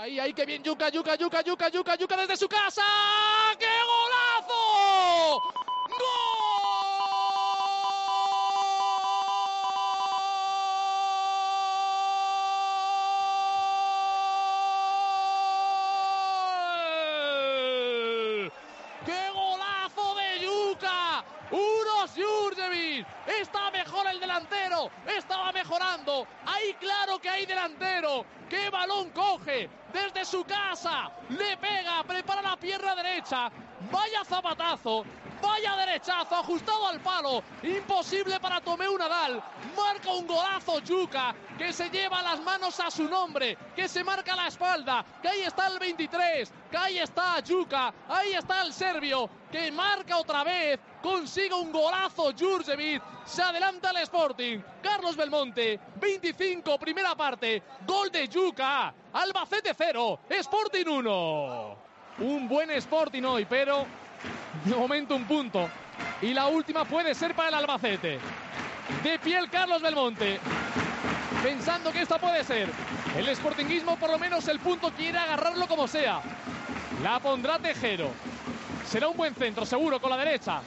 Ahí, ahí, que bien, Yuca, Yuca, Yuca, Yuca, Yuca, Yuca desde su casa. ¡Qué golazo! Le pega. Prepara la pierna derecha. Vaya zapatazo. Vaya derechazo ajustado al palo. Imposible para Tomeu Nadal. Marca un golazo Yuca que se lleva las manos a su nombre. Que se marca la espalda. Que ahí está el 23. Que ahí está Yuca. Ahí está el serbio. Que marca otra vez. Consigue un golazo Jurjevic. Se adelanta el Sporting. Carlos Belmonte. 25 primera parte. Gol de Yuca. Albacete 0. Sporting 1. Un buen Sporting hoy, pero de momento un punto. Y la última puede ser para el Albacete. De pie el Carlos Belmonte. Pensando que esta puede ser. El Sportingismo por lo menos el punto quiere agarrarlo como sea. La pondrá Tejero. Será un buen centro, seguro, con la derecha.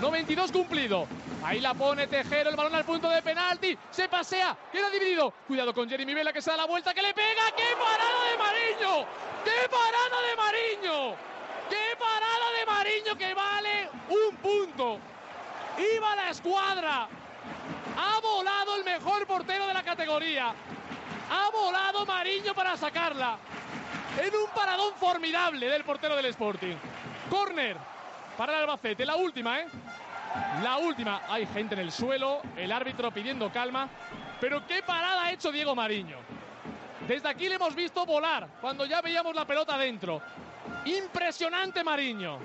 92 cumplido. Ahí la pone Tejero, el balón al punto de penalti. Se pasea, queda dividido. Cuidado con Jeremy Vela que se da la vuelta, que le pega. ¡Qué parada de Mariño! ¡Qué parada de Mariño! ¡Qué parada de Mariño que vale un punto! Iba la escuadra. Ha volado el mejor portero de la categoría. Ha volado Mariño para sacarla. En un paradón formidable del portero del Sporting. Corner para el Albacete. La última, ¿eh? La última. Hay gente en el suelo. El árbitro pidiendo calma. Pero qué parada ha hecho Diego Mariño. Desde aquí le hemos visto volar cuando ya veíamos la pelota dentro. Impresionante Mariño.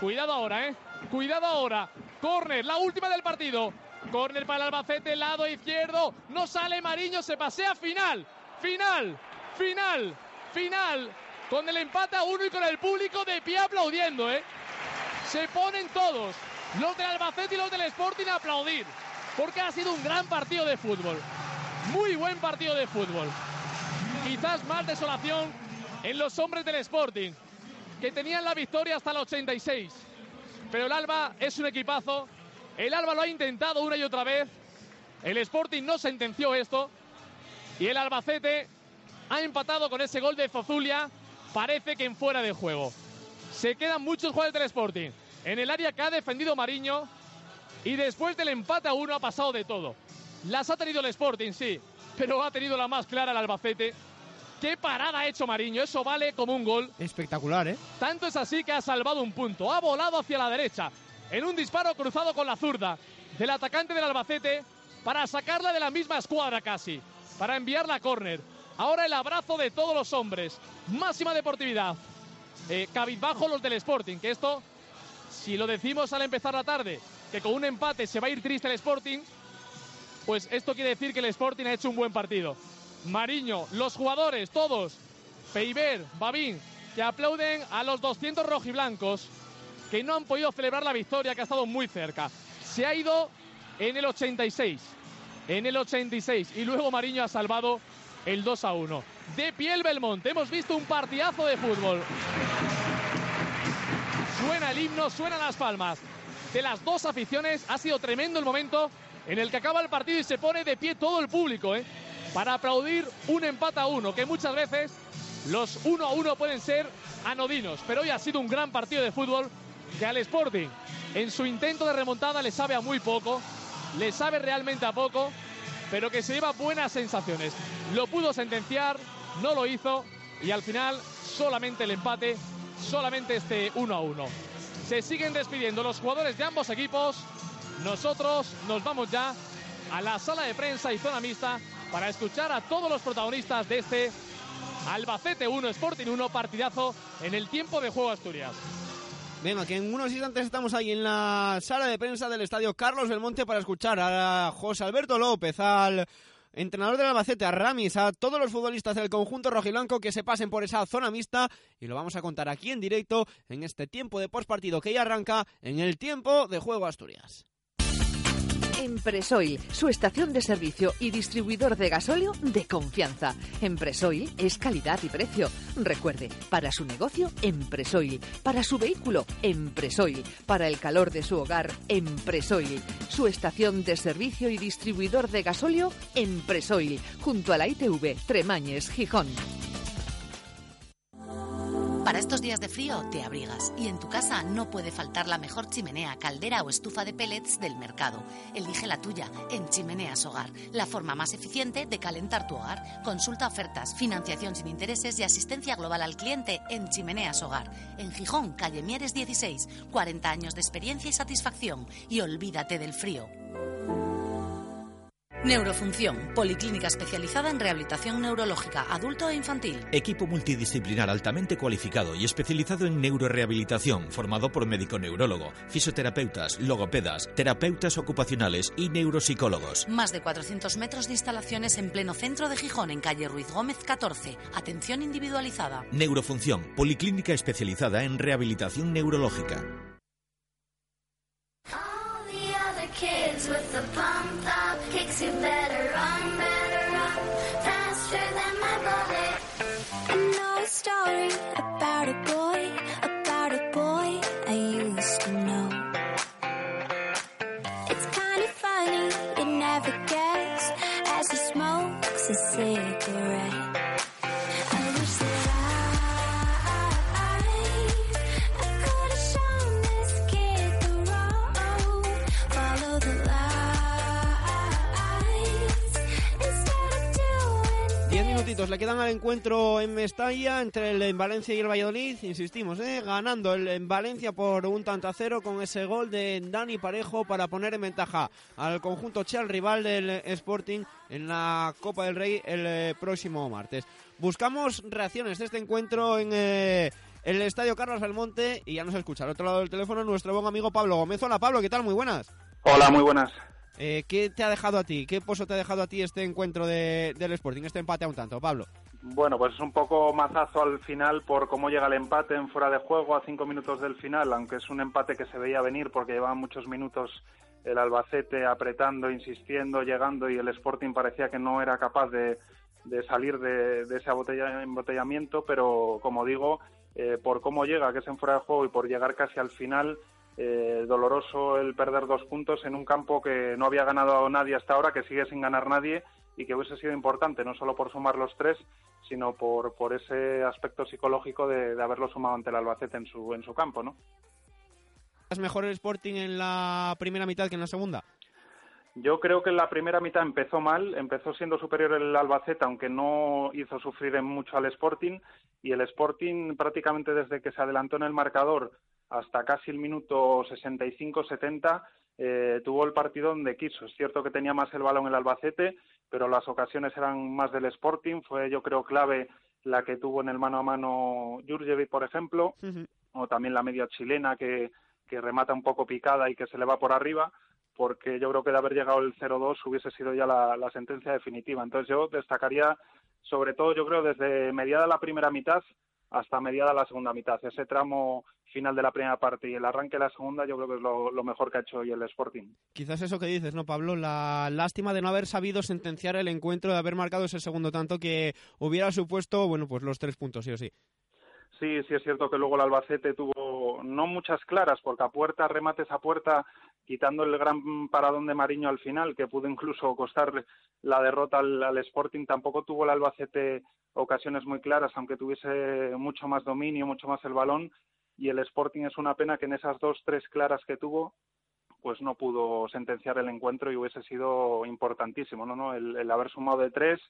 Cuidado ahora, ¿eh? Cuidado ahora. Corner, la última del partido. Corner para el Albacete, lado izquierdo. No sale Mariño, se pasea final. Final, final, final. Con el empate a uno y con el público de pie aplaudiendo, ¿eh? Se ponen todos, los del Albacete y los del Sporting a aplaudir. Porque ha sido un gran partido de fútbol. Muy buen partido de fútbol. Quizás más desolación en los hombres del Sporting, que tenían la victoria hasta el 86. Pero el Alba es un equipazo. El Alba lo ha intentado una y otra vez. El Sporting no sentenció esto. Y el Albacete ha empatado con ese gol de Zozulia. Parece que en fuera de juego. Se quedan muchos jugadores del Sporting. En el área que ha defendido Mariño. Y después del empate a uno ha pasado de todo. Las ha tenido el Sporting, sí. Pero ha tenido la más clara el Albacete. Qué parada ha hecho Mariño, eso vale como un gol. Espectacular, ¿eh? Tanto es así que ha salvado un punto, ha volado hacia la derecha, en un disparo cruzado con la zurda del atacante del Albacete para sacarla de la misma escuadra casi, para enviarla a córner. Ahora el abrazo de todos los hombres, máxima deportividad. Eh, cabizbajo los del Sporting, que esto, si lo decimos al empezar la tarde, que con un empate se va a ir triste el Sporting, pues esto quiere decir que el Sporting ha hecho un buen partido. Mariño, los jugadores, todos, Peiber, Babín, que aplauden a los 200 rojiblancos que no han podido celebrar la victoria, que ha estado muy cerca. Se ha ido en el 86, en el 86, y luego Mariño ha salvado el 2 a 1. De piel Belmonte, hemos visto un partidazo de fútbol. Suena el himno, suenan las palmas. De las dos aficiones ha sido tremendo el momento en el que acaba el partido y se pone de pie todo el público, ¿eh? para aplaudir un empate a uno, que muchas veces los uno a uno pueden ser anodinos, pero hoy ha sido un gran partido de fútbol que al Sporting en su intento de remontada le sabe a muy poco, le sabe realmente a poco, pero que se lleva buenas sensaciones. Lo pudo sentenciar, no lo hizo y al final solamente el empate, solamente este uno a uno. Se siguen despidiendo los jugadores de ambos equipos. Nosotros nos vamos ya a la sala de prensa y zona mixta para escuchar a todos los protagonistas de este Albacete 1, Sporting 1, partidazo en el tiempo de juego Asturias. Venga, que en unos instantes estamos ahí en la sala de prensa del estadio Carlos Belmonte para escuchar a José Alberto López, al entrenador del Albacete, a Ramis, a todos los futbolistas del conjunto rojiblanco que se pasen por esa zona mixta y lo vamos a contar aquí en directo en este tiempo de postpartido que ya arranca en el tiempo de juego Asturias. Empresoil, su estación de servicio y distribuidor de gasóleo de confianza. Empresoil es calidad y precio. Recuerde, para su negocio, Empresoil. Para su vehículo, Empresoil. Para el calor de su hogar, Empresoil. Su estación de servicio y distribuidor de gasóleo, Empresoil. Junto a la ITV, Tremañes, Gijón. Para estos días de frío te abrigas y en tu casa no puede faltar la mejor chimenea, caldera o estufa de pellets del mercado. Elige la tuya en Chimeneas Hogar, la forma más eficiente de calentar tu hogar. Consulta ofertas, financiación sin intereses y asistencia global al cliente en Chimeneas Hogar. En Gijón, calle Mieres 16, 40 años de experiencia y satisfacción y olvídate del frío. Neurofunción, policlínica especializada en rehabilitación neurológica, adulto e infantil. Equipo multidisciplinar altamente cualificado y especializado en neurorehabilitación, formado por médico neurólogo, fisioterapeutas, logopedas, terapeutas ocupacionales y neuropsicólogos. Más de 400 metros de instalaciones en pleno centro de Gijón, en calle Ruiz Gómez 14. Atención individualizada. Neurofunción, policlínica especializada en rehabilitación neurológica. Story about a boy, about a boy I used to know. It's kind of funny, you never guess as he smokes a cigarette. Le quedan al encuentro en Mestalla entre el Valencia y el Valladolid. Insistimos, ¿eh? ganando el en Valencia por un tanto a cero con ese gol de Dani Parejo para poner en ventaja al conjunto Che, al rival del Sporting en la Copa del Rey el eh, próximo martes. Buscamos reacciones de este encuentro en eh, el Estadio Carlos Almonte y ya nos escucha al otro lado del teléfono nuestro buen amigo Pablo Gómez. Hola Pablo, ¿qué tal? Muy buenas. Hola, muy buenas. Eh, ¿Qué te ha dejado a ti? ¿Qué pozo te ha dejado a ti este encuentro de, del Sporting, este empate a un tanto, Pablo? Bueno, pues es un poco mazazo al final por cómo llega el empate en fuera de juego a cinco minutos del final, aunque es un empate que se veía venir porque llevaban muchos minutos el Albacete apretando, insistiendo, llegando y el Sporting parecía que no era capaz de, salir de, ese embotellamiento, pero como digo, eh, por cómo llega, que es en fuera de juego y por llegar casi al final, eh, doloroso el perder dos puntos en un campo que no había ganado nadie hasta ahora, que sigue sin ganar nadie y que hubiese sido importante, no solo por sumar los tres, sino por, por ese aspecto psicológico de, haberlo sumado ante el Albacete en su, en su campo, ¿no? ¿Es mejor el Sporting en la primera mitad que en la segunda? Yo creo que en la primera mitad empezó mal, empezó siendo superior el Albacete, aunque no hizo sufrir mucho al Sporting, y el Sporting prácticamente desde que se adelantó en el marcador hasta casi el minuto 65-70 eh, tuvo el partido donde quiso. Es cierto que tenía más el balón el Albacete, pero las ocasiones eran más del Sporting. Fue, yo creo, clave la que tuvo en el mano a mano Jurjevic, por ejemplo, o también la media chilena que, que remata un poco picada y que se le va por arriba, porque yo creo que de haber llegado el 0-2 hubiese sido ya la, la sentencia definitiva. Entonces yo destacaría, sobre todo, yo creo, desde mediada la primera mitad hasta mediada la segunda mitad. Ese tramo final de la primera parte y el arranque de la segunda yo creo que es lo, mejor que ha hecho hoy el Sporting. Quizás eso que dices, ¿no, Pablo? La lástima de no haber sabido sentenciar el encuentro, de haber marcado ese segundo tanto que hubiera supuesto, bueno, pues los tres puntos, sí o sí. Sí, sí es cierto que luego el Albacete tuvo no muchas claras, porque a puerta, remates a puerta, quitando el gran paradón de Mariño al final, que pudo incluso costar la derrota al, Sporting, tampoco tuvo el Albacete ocasiones muy claras, aunque tuviese mucho más dominio, mucho más el balón, y el Sporting es una pena que en esas dos, tres claras que tuvo, pues no pudo sentenciar el encuentro y hubiese sido importantísimo, ¿no? ¿no? El, haber sumado de tres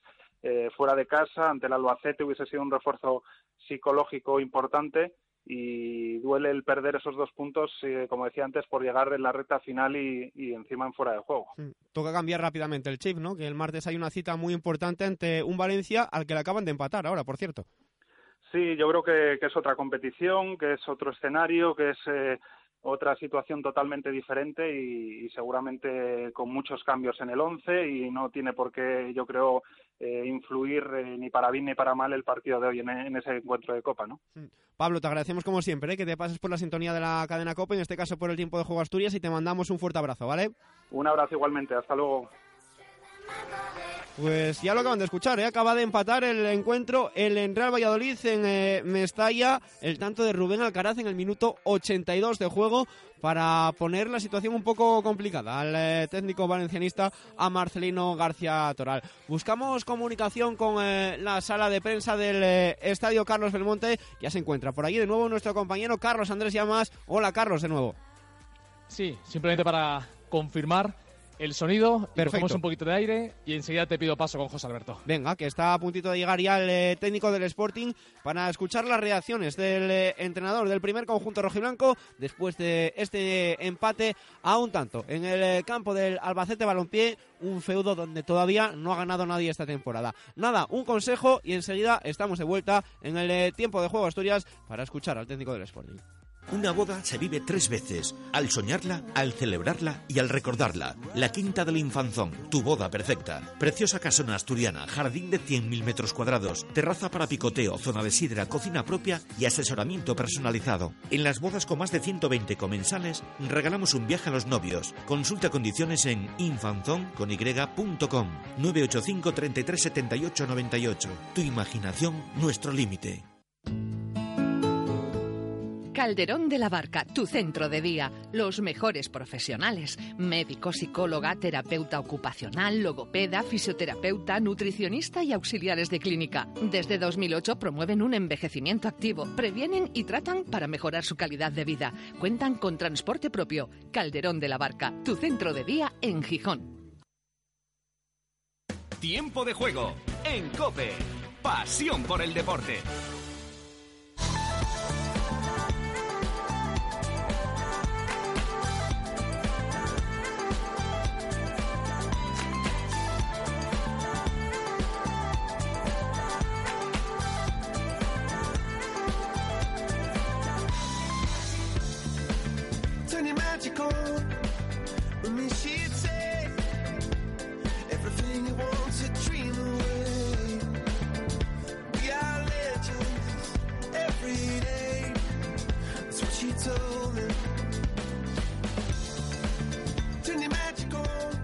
eh, fuera de casa ante el Albacete hubiese sido un refuerzo psicológico importante y duele el perder esos dos puntos, eh, como decía antes, por llegar en la recta final y, encima en fuera de juego. Toca cambiar rápidamente el chip, ¿no? Que el martes hay una cita muy importante ante un Valencia al que le acaban de empatar ahora, por cierto. Sí, yo creo que, es otra competición, que es otro escenario, que es eh, otra situación totalmente diferente y, seguramente con muchos cambios en el once y no tiene por qué, yo creo, eh, influir eh, ni para bien ni para mal el partido de hoy en, en ese encuentro de Copa, ¿no? Pablo, te agradecemos como siempre ¿eh? que te pases por la sintonía de la cadena Copa, en este caso por el tiempo de juego Asturias, y te mandamos un fuerte abrazo, ¿vale? Un abrazo igualmente, hasta luego. Pues ya lo acaban de escuchar, ¿eh? acaba de empatar el encuentro el Real Valladolid en eh, Mestalla, el tanto de Rubén Alcaraz en el minuto 82 de juego para poner la situación un poco complicada al eh, técnico valencianista a Marcelino García Toral. Buscamos comunicación con eh, la sala de prensa del Estadio Carlos Belmonte, ya se encuentra por allí de nuevo nuestro compañero Carlos Andrés Llamas. Hola Carlos de nuevo. Sí, simplemente para confirmar el sonido, Perfecto. cogemos un poquito de aire y enseguida te pido paso con José Alberto. Venga, que está a puntito de llegar ya el eh, técnico del Sporting para escuchar las reacciones del eh, entrenador del primer conjunto rojiblanco después de este empate a un tanto en el eh, campo del Albacete Balompié, un feudo donde todavía no ha ganado nadie esta temporada. Nada, un consejo y enseguida estamos de vuelta en el tiempo de juego Asturias para escuchar al técnico del Sporting. Una boda se vive tres veces, al soñarla, al celebrarla y al recordarla. La Quinta del Infanzón, tu boda perfecta. Preciosa casona asturiana, jardín de 100.000 metros cuadrados, terraza para picoteo, zona de sidra, cocina propia y asesoramiento personalizado. En las bodas con más de 120 comensales, regalamos un viaje a los novios. Consulta condiciones en infanzon.com 985 33 78 98. Tu imaginación, nuestro límite. Calderón de la Barca, tu centro de día. Los mejores profesionales. Médico, psicóloga, terapeuta ocupacional, logopeda, fisioterapeuta, nutricionista y auxiliares de clínica. Desde 2008 promueven un envejecimiento activo, previenen y tratan para mejorar su calidad de vida. Cuentan con transporte propio. Calderón de la Barca, tu centro de día en Gijón. Tiempo de juego en Cope. Pasión por el deporte. magical. When she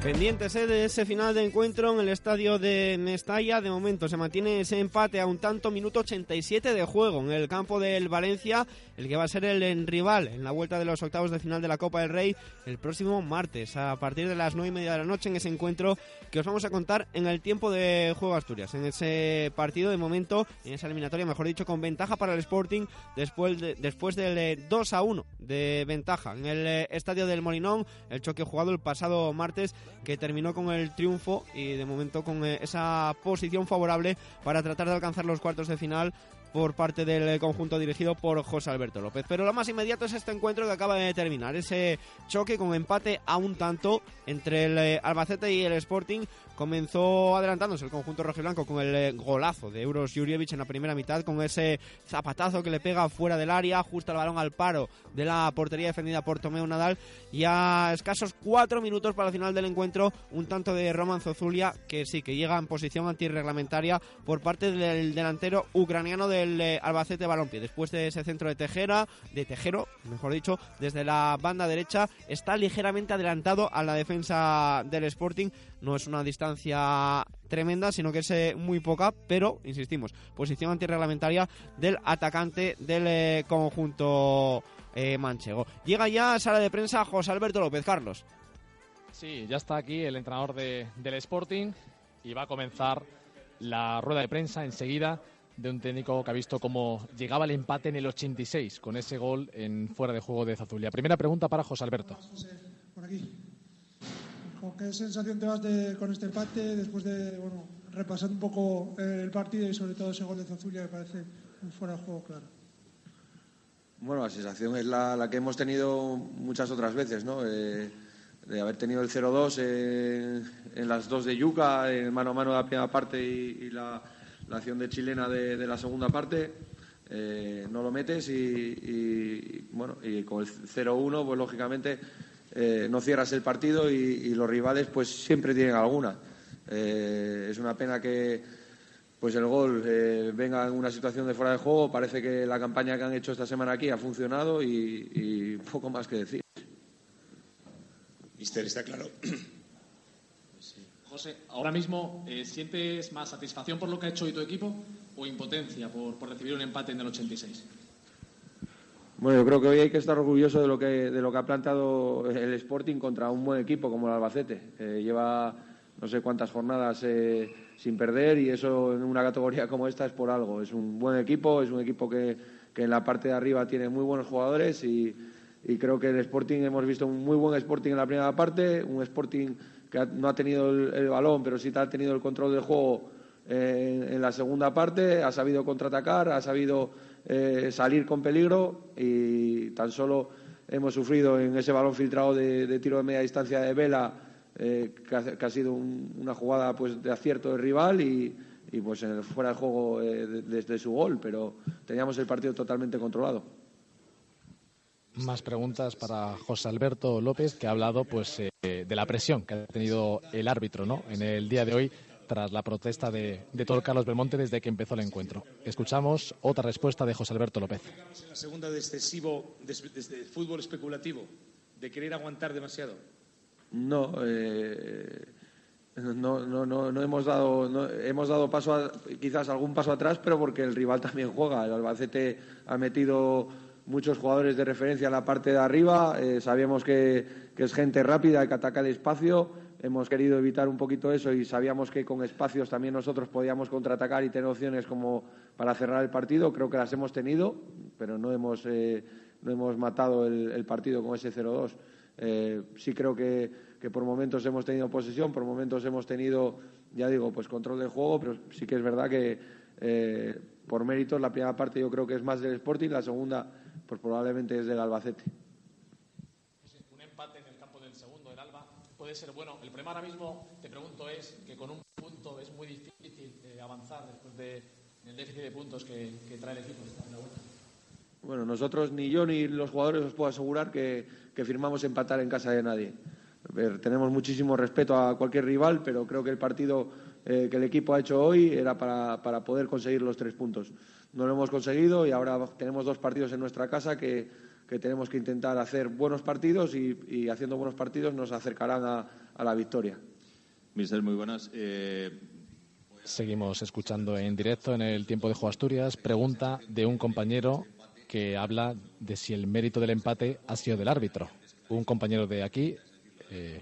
Pendientes eh, de ese final de encuentro en el estadio de Mestalla. De momento se mantiene ese empate a un tanto, minuto 87 de juego en el campo del Valencia, el que va a ser el rival en la vuelta de los octavos de final de la Copa del Rey el próximo martes, a partir de las 9 y media de la noche, en ese encuentro que os vamos a contar en el tiempo de juego Asturias. En ese partido, de momento, en esa eliminatoria, mejor dicho, con ventaja para el Sporting después, de- después del eh, 2 a 1 de ventaja en el eh, estadio del Molinón, el choque jugado el pasado martes que terminó con el triunfo y de momento con eh, esa posición favorable para tratar de alcanzar los cuartos de final por parte del conjunto dirigido por José Alberto López. Pero lo más inmediato es este encuentro que acaba de terminar, ese choque con empate a un tanto entre el eh, Albacete y el Sporting. Comenzó adelantándose el conjunto rojiblanco con el eh, golazo de Euros Jurjevic en la primera mitad, con ese zapatazo que le pega fuera del área, justo el balón al paro de la portería defendida por Tomeo Nadal. Y a escasos cuatro minutos para el final del encuentro, un tanto de Roman Zozulia, que sí, que llega en posición antirreglamentaria por parte del delantero ucraniano del eh, Albacete Balompié. Después de ese centro de Tejera, de Tejero, mejor dicho, desde la banda derecha, está ligeramente adelantado a la defensa del Sporting. No es una distancia tremenda, sino que es eh, muy poca, pero, insistimos, posición antirreglamentaria del atacante del eh, conjunto eh, manchego. Llega ya a sala de prensa José Alberto López Carlos. Sí, ya está aquí el entrenador de- del Sporting y va a comenzar la rueda de prensa enseguida de un técnico que ha visto cómo llegaba el empate en el 86 con ese gol en fuera de juego de Zazulia. Primera pregunta para José Alberto. por aquí. ¿Con qué sensación te vas de- con este empate después de, bueno, repasando un poco eh, el partido y sobre todo ese gol de Zazulia que parece un fuera de juego claro? Bueno, la sensación es la, la que hemos tenido muchas otras veces, ¿no? Eh, de haber tenido el 0-2 en, en las dos de Yuca, en mano a mano de la primera parte y, y la, la acción de chilena de, de la segunda parte. Eh, no lo metes y, y, bueno, y con el 0-1, pues lógicamente eh, no cierras el partido y, y los rivales pues siempre tienen alguna. Eh, es una pena que pues el gol eh, venga en una situación de fuera de juego. Parece que la campaña que han hecho esta semana aquí ha funcionado y, y poco más que decir. Mister, está claro. José, ahora mismo, eh, ¿sientes más satisfacción por lo que ha hecho hoy tu equipo o impotencia por, por recibir un empate en el 86? Bueno, yo creo que hoy hay que estar orgulloso de lo que, de lo que ha planteado el Sporting contra un buen equipo como el Albacete. Lleva no sé cuántas jornadas eh, sin perder y eso en una categoría como esta es por algo. Es un buen equipo, es un equipo que, que en la parte de arriba tiene muy buenos jugadores y, creo que el Sporting hemos visto un muy buen Sporting en la primera parte, un Sporting que no ha tenido el, balón, pero sí ha tenido el control del juego eh, en la segunda parte, ha sabido contraatacar, ha sabido eh, salir con peligro y tan solo hemos sufrido en ese balón filtrado de, tiro de media distancia de Vela, eh, que, ha, sido un- una jugada pues de acierto del rival y, pues en el- fuera de juego eh, de- desde su gol, pero teníamos el partido totalmente controlado. Más preguntas para José Alberto López, que ha hablado pues de la presión que ha tenido el árbitro ¿no? en el día de hoy tras la protesta de, de todo Carlos Belmonte desde que empezó el encuentro. Escuchamos otra respuesta de José Alberto López. En la segunda de excesivo, de, de- de fútbol especulativo, de querer aguantar demasiado. No, eh, no, no, no, no hemos dado, no- hemos dado paso, a- quizás algún paso atrás, pero porque el rival también juega. El Albacete ha metido muchos jugadores de referencia en la parte de arriba. eh, sabíamos que, que es gente rápida, que ataca el espacio. Hemos querido evitar un poquito eso y sabíamos que con espacios también nosotros podíamos contraatacar y tener opciones como para cerrar el partido. Creo que las hemos tenido, pero no hemos, eh, no hemos matado el, partido con ese 0-2. Eh, sí creo que, que por momentos hemos tenido posesión, por momentos hemos tenido, ya digo, pues control del juego, pero sí que es verdad que eh, por méritos la primera parte yo creo que es más del Sporting, la segunda pues probablemente es del Albacete. Un empate en el campo del segundo del Alba puede ser bueno. El problema ahora mismo, te pregunto, es que con un punto es muy difícil eh, avanzar después de- del déficit de puntos que, que trae el equipo. esta vuelta. Bueno, nosotros, ni yo ni los jugadores, os puedo asegurar que, que firmamos empatar en casa de nadie. Ver, tenemos muchísimo respeto a cualquier rival, pero creo que el partido eh, que el equipo ha hecho hoy era para, para poder conseguir los tres puntos. No lo hemos conseguido y ahora tenemos dos partidos en nuestra casa que, que tenemos que intentar hacer buenos partidos y, y haciendo buenos partidos nos acercarán a, a la victoria. Mister, muy buenas. Eh, Seguimos escuchando en directo en el tiempo de Juego Asturias. Pregunta de un compañero que habla de si el mérito del empate ha sido del árbitro. Un compañero de aquí. eh,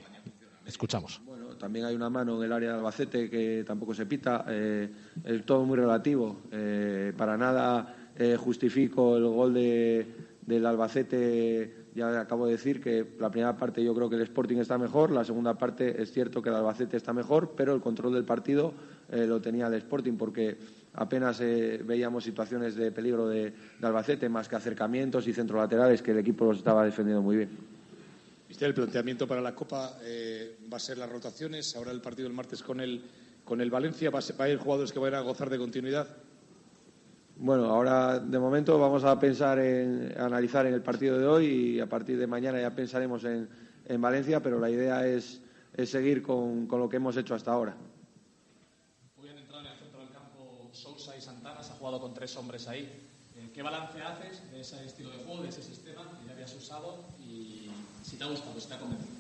escuchamos. Bueno, también hay una mano en el área de Albacete que tampoco se pita. eh, es todo muy relativo. Eh, para nada eh, justifico el gol de, del Albacete. Ya acabo de decir que la primera parte yo creo que el Sporting está mejor. La segunda parte es cierto que el Albacete está mejor, pero el control del partido eh, lo tenía el Sporting porque apenas eh, veíamos situaciones de peligro de, Albacete, más que acercamientos y centrolaterales que el equipo los estaba defendiendo muy bien. Mister, el planteamiento para la Copa eh, va a ser las rotaciones. Ahora el partido el martes con el, con el Valencia. ¿Va a, ser- jugadores que vayan a gozar de continuidad? Bueno, ahora de momento vamos a pensar en analizar en el partido de hoy y a partir de mañana ya pensaremos en, en Valencia, pero la idea es, es seguir con, con lo que hemos hecho hasta ahora. Hoy han entrado en el centro del campo Sousa y Santana, se ha jugado con tres hombres ahí. Eh, ¿Qué balance haces de ese estilo de juego, de ese sistema que ya habías usado y si te ha gustado, si te ha convencido?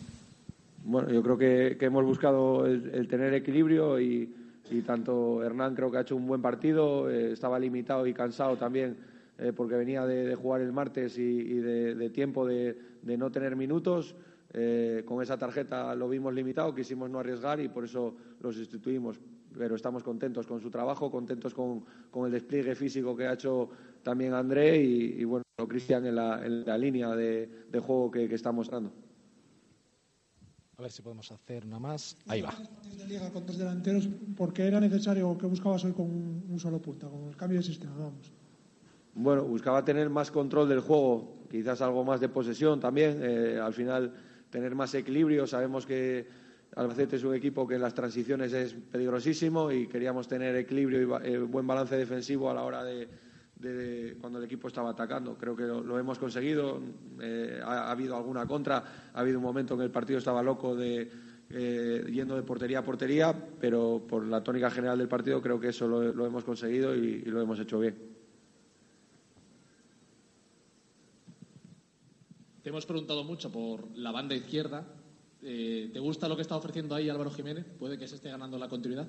Bueno, yo creo que, que hemos buscado el, el tener equilibrio y, y tanto Hernán creo que ha hecho un buen partido, eh, estaba limitado y cansado también eh, porque venía de, jugar el martes y, de, tiempo de, de no tener minutos. Eh, con esa tarjeta lo vimos limitado, quisimos no arriesgar y por eso lo sustituimos. Pero estamos contentos con su trabajo, contentos con, con el despliegue físico que ha hecho también André y, bueno, Cristian en la, en la línea de, juego que, que está mostrando. A ver si podemos hacer una más. Ahí va. de liga con tres delanteros, porque era necesario que buscabas hoy con un, solo punta, con el cambio de sistema, vamos. Bueno, buscaba tener más control del juego, quizás algo más de posesión también. eh, al final, tener más equilibrio. Sabemos que Albacete es un equipo que en las transiciones es peligrosísimo y queríamos tener equilibrio y ba- eh, buen balance defensivo a la hora de, de- cuando el equipo estaba atacando. Creo que lo, hemos conseguido. eh, ha, ha habido alguna contra. Ha habido un momento en que el partido estaba loco de eh, yendo de portería a portería, pero por la tónica general del partido creo que eso lo, hemos conseguido y- y lo hemos hecho bien. Te hemos preguntado mucho por la banda izquierda. Eh, ¿Te gusta lo que está ofreciendo ahí Álvaro Jiménez? ¿Puede que se esté ganando la continuidad?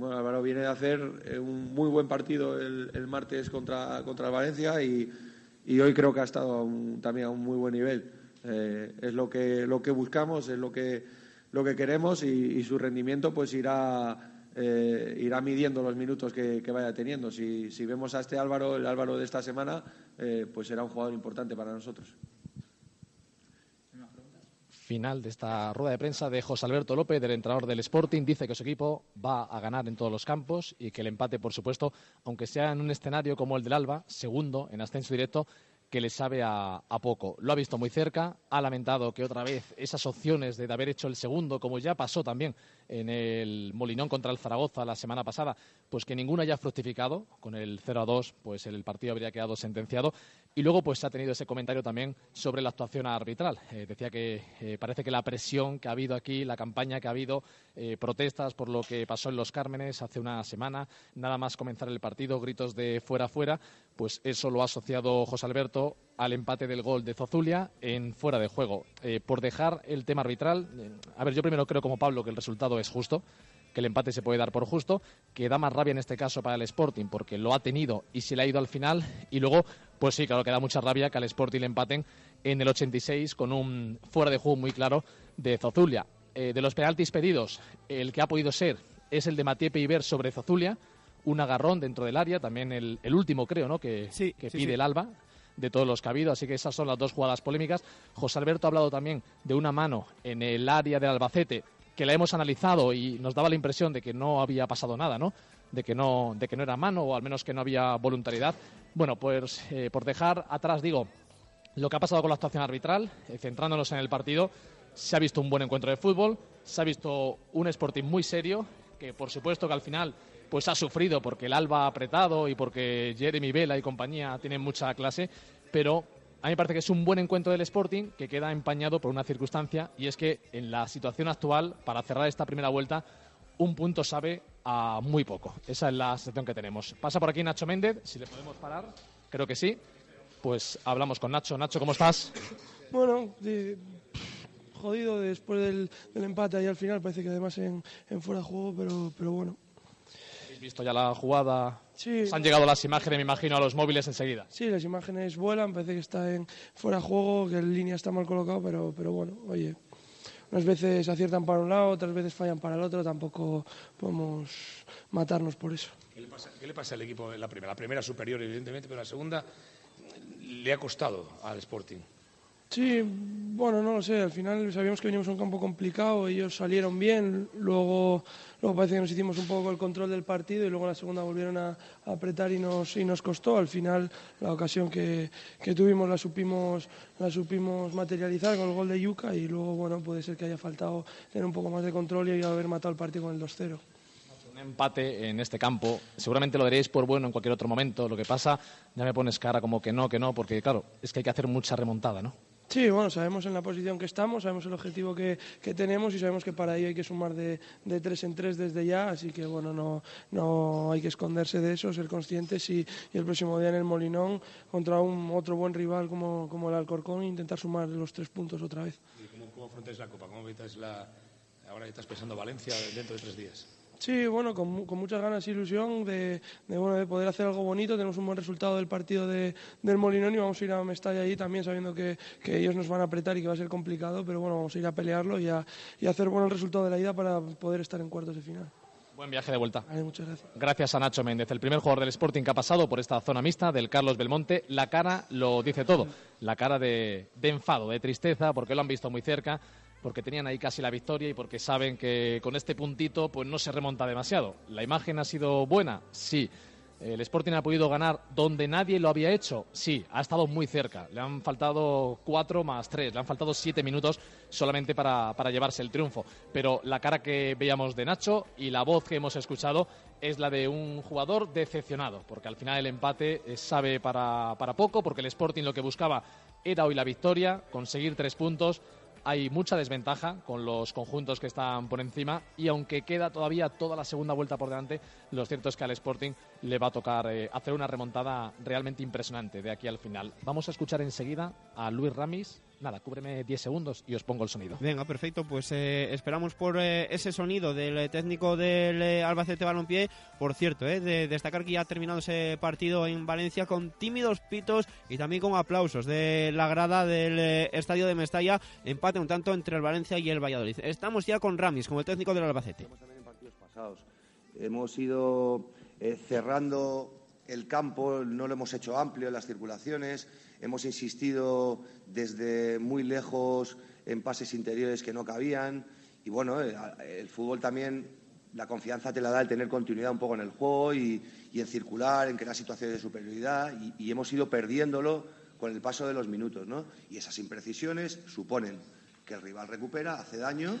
Bueno, Álvaro viene de hacer eh, un muy buen partido el, martes contra, contra Valencia y, hoy creo que ha estado a un- también a un muy buen nivel. Eh, es lo que, lo que buscamos, es lo que, lo que queremos y, su rendimiento pues irá, eh, irá midiendo los minutos que, vaya teniendo. Si, si vemos a este Álvaro, el Álvaro de esta semana, pues será un jugador importante para nosotros. Final de esta rueda de prensa de José Alberto López, del entrenador del Sporting. Dice que su equipo va a ganar en todos los campos y que el empate, por supuesto, aunque sea en un escenario como el del Alba, segundo en ascenso directo, que le sabe a, a poco. Lo ha visto muy cerca, ha lamentado que otra vez esas opciones de haber hecho el segundo, como ya pasó también en el Molinón contra el Zaragoza la semana pasada, pues que ninguna haya fructificado. Con el 0 a 2, pues el partido habría quedado sentenciado. Y luego, pues ha tenido ese comentario también sobre la actuación arbitral. Eh, decía que eh, parece que la presión que ha habido aquí, la campaña que ha habido, eh, protestas por lo que pasó en Los Cármenes hace una semana, nada más comenzar el partido, gritos de fuera, fuera, pues eso lo ha asociado José Alberto al empate del gol de Zozulia en fuera de juego. Eh, por dejar el tema arbitral, eh, a ver, yo primero creo como Pablo que el resultado es justo, que el empate se puede dar por justo, que da más rabia en este caso para el Sporting porque lo ha tenido y se le ha ido al final y luego, pues sí, claro que da mucha rabia que al Sporting le empaten en el 86 con un fuera de juego muy claro de Zozulia. Eh, de los penaltis pedidos, el que ha podido ser es el de Mathieu Peiber sobre Zozulia, un agarrón dentro del área, también el, el último creo, ¿no? Que, que sí, pide sí. el Alba de todos los que ha habido, así que esas son las dos jugadas polémicas. José Alberto ha hablado también de una mano en el área del Albacete que la hemos analizado y nos daba la impresión de que no había pasado nada, ¿no? De que no, de que no era mano o al menos que no había voluntariedad. Bueno, pues eh, por dejar atrás, digo, lo que ha pasado con la actuación arbitral, eh, centrándonos en el partido, se ha visto un buen encuentro de fútbol, se ha visto un Sporting muy serio, que por supuesto que al final pues ha sufrido porque el Alba ha apretado y porque Jeremy Vela y compañía tienen mucha clase, pero a mí me parece que es un buen encuentro del Sporting que queda empañado por una circunstancia y es que en la situación actual, para cerrar esta primera vuelta, un punto sabe a muy poco. Esa es la situación que tenemos. Pasa por aquí Nacho Méndez, si le podemos parar, creo que sí. Pues hablamos con Nacho. Nacho, ¿cómo estás? Bueno, jodido después del, empate ahí al final, parece que además en, en fuera de juego, pero, pero bueno. ¿Habéis visto ya la jugada? Sí. Os han llegado las imágenes, me imagino, a los móviles enseguida. Sí, las imágenes vuelan, parece que está en fuera de juego, que en línea está mal colocado, pero, pero bueno, oye, unas veces aciertan para un lado, otras veces fallan para el otro, tampoco podemos matarnos por eso. ¿Qué le pasa, qué le pasa al equipo en la primera? La primera superior, evidentemente, pero la segunda le ha costado al Sporting. Sí, bueno, no lo sé. Al final sabíamos que veníamos a un campo complicado, ellos salieron bien, luego, luego parece que nos hicimos un poco el control del partido y luego en la segunda volvieron a, apretar y nos, y nos costó. Al final la ocasión que, que tuvimos la supimos, la supimos materializar con el gol de Yuca y luego, bueno, puede ser que haya faltado tener un poco más de control y haber matado el partido con el 2-0. Un empate en este campo, seguramente lo daréis por bueno en cualquier otro momento. Lo que pasa, ya me pones cara como que no, que no, porque claro, es que hay que hacer mucha remontada, ¿no? Sí, bueno, sabemos en la posición que estamos, sabemos el objetivo que, que tenemos y sabemos que para ello hay que sumar de, de tres en tres desde ya, así que bueno, no, no hay que esconderse de eso, ser conscientes y, el próximo día en el Molinón contra un otro buen rival como, como el Alcorcón intentar sumar los tres puntos otra vez. ¿Y cómo, cómo afrontáis la Copa? ¿Cómo evitáis la... Ahora estás pensando Valencia dentro de tres días. Sí, bueno, con, con muchas ganas e ilusión de, de, bueno, de poder hacer algo bonito. Tenemos un buen resultado del partido de, del Molinón y vamos a ir a Mestalla allí también sabiendo que, que ellos nos van a apretar y que va a ser complicado, pero bueno, vamos a ir a pelearlo y a, y a hacer bueno el resultado de la ida para poder estar en cuartos de final. Buen viaje de vuelta. Vale, muchas gracias. Gracias a Nacho Méndez, el primer jugador del Sporting que ha pasado por esta zona mixta del Carlos Belmonte. La cara lo dice todo, la cara de, de enfado, de tristeza, porque lo han visto muy cerca, porque tenían ahí casi la victoria y porque saben que con este puntito pues no se remonta demasiado. ¿La imagen ha sido buena? Sí. ¿El Sporting ha podido ganar donde nadie lo había hecho? Sí, ha estado muy cerca. Le han faltado cuatro más tres, le han faltado siete minutos solamente para, para llevarse el triunfo. Pero la cara que veíamos de Nacho y la voz que hemos escuchado es la de un jugador decepcionado, porque al final el empate eh, sabe para, para poco, porque el Sporting lo que buscaba era hoy la victoria, conseguir tres puntos, hay mucha desventaja con los conjuntos que están por encima y aunque queda todavía toda la segunda vuelta por delante, lo cierto es que al Sporting le va a tocar eh, hacer una remontada realmente impresionante de aquí al final. Vamos a escuchar enseguida a Luis Ramis. Nada, cúbreme 10 segundos y os pongo el sonido. Venga, perfecto. Pues eh, esperamos por eh, ese sonido del eh, técnico del eh, Albacete Balompié. Por cierto, eh, de destacar que ya ha terminado ese partido en Valencia con tímidos pitos y también con aplausos de la grada del eh, estadio de Mestalla. Empate un tanto entre el Valencia y el Valladolid. Estamos ya con Ramis, como el técnico del Albacete. pasados. Hemos ido eh, cerrando el campo, no lo hemos hecho amplio en las circulaciones, hemos insistido desde muy lejos en pases interiores que no cabían. Y bueno, eh, el fútbol también, la confianza te la da el tener continuidad un poco en el juego y, en circular, en crear situaciones de superioridad. Y, y hemos ido perdiéndolo con el paso de los minutos, ¿no? Y esas imprecisiones suponen que el rival recupera, hace daño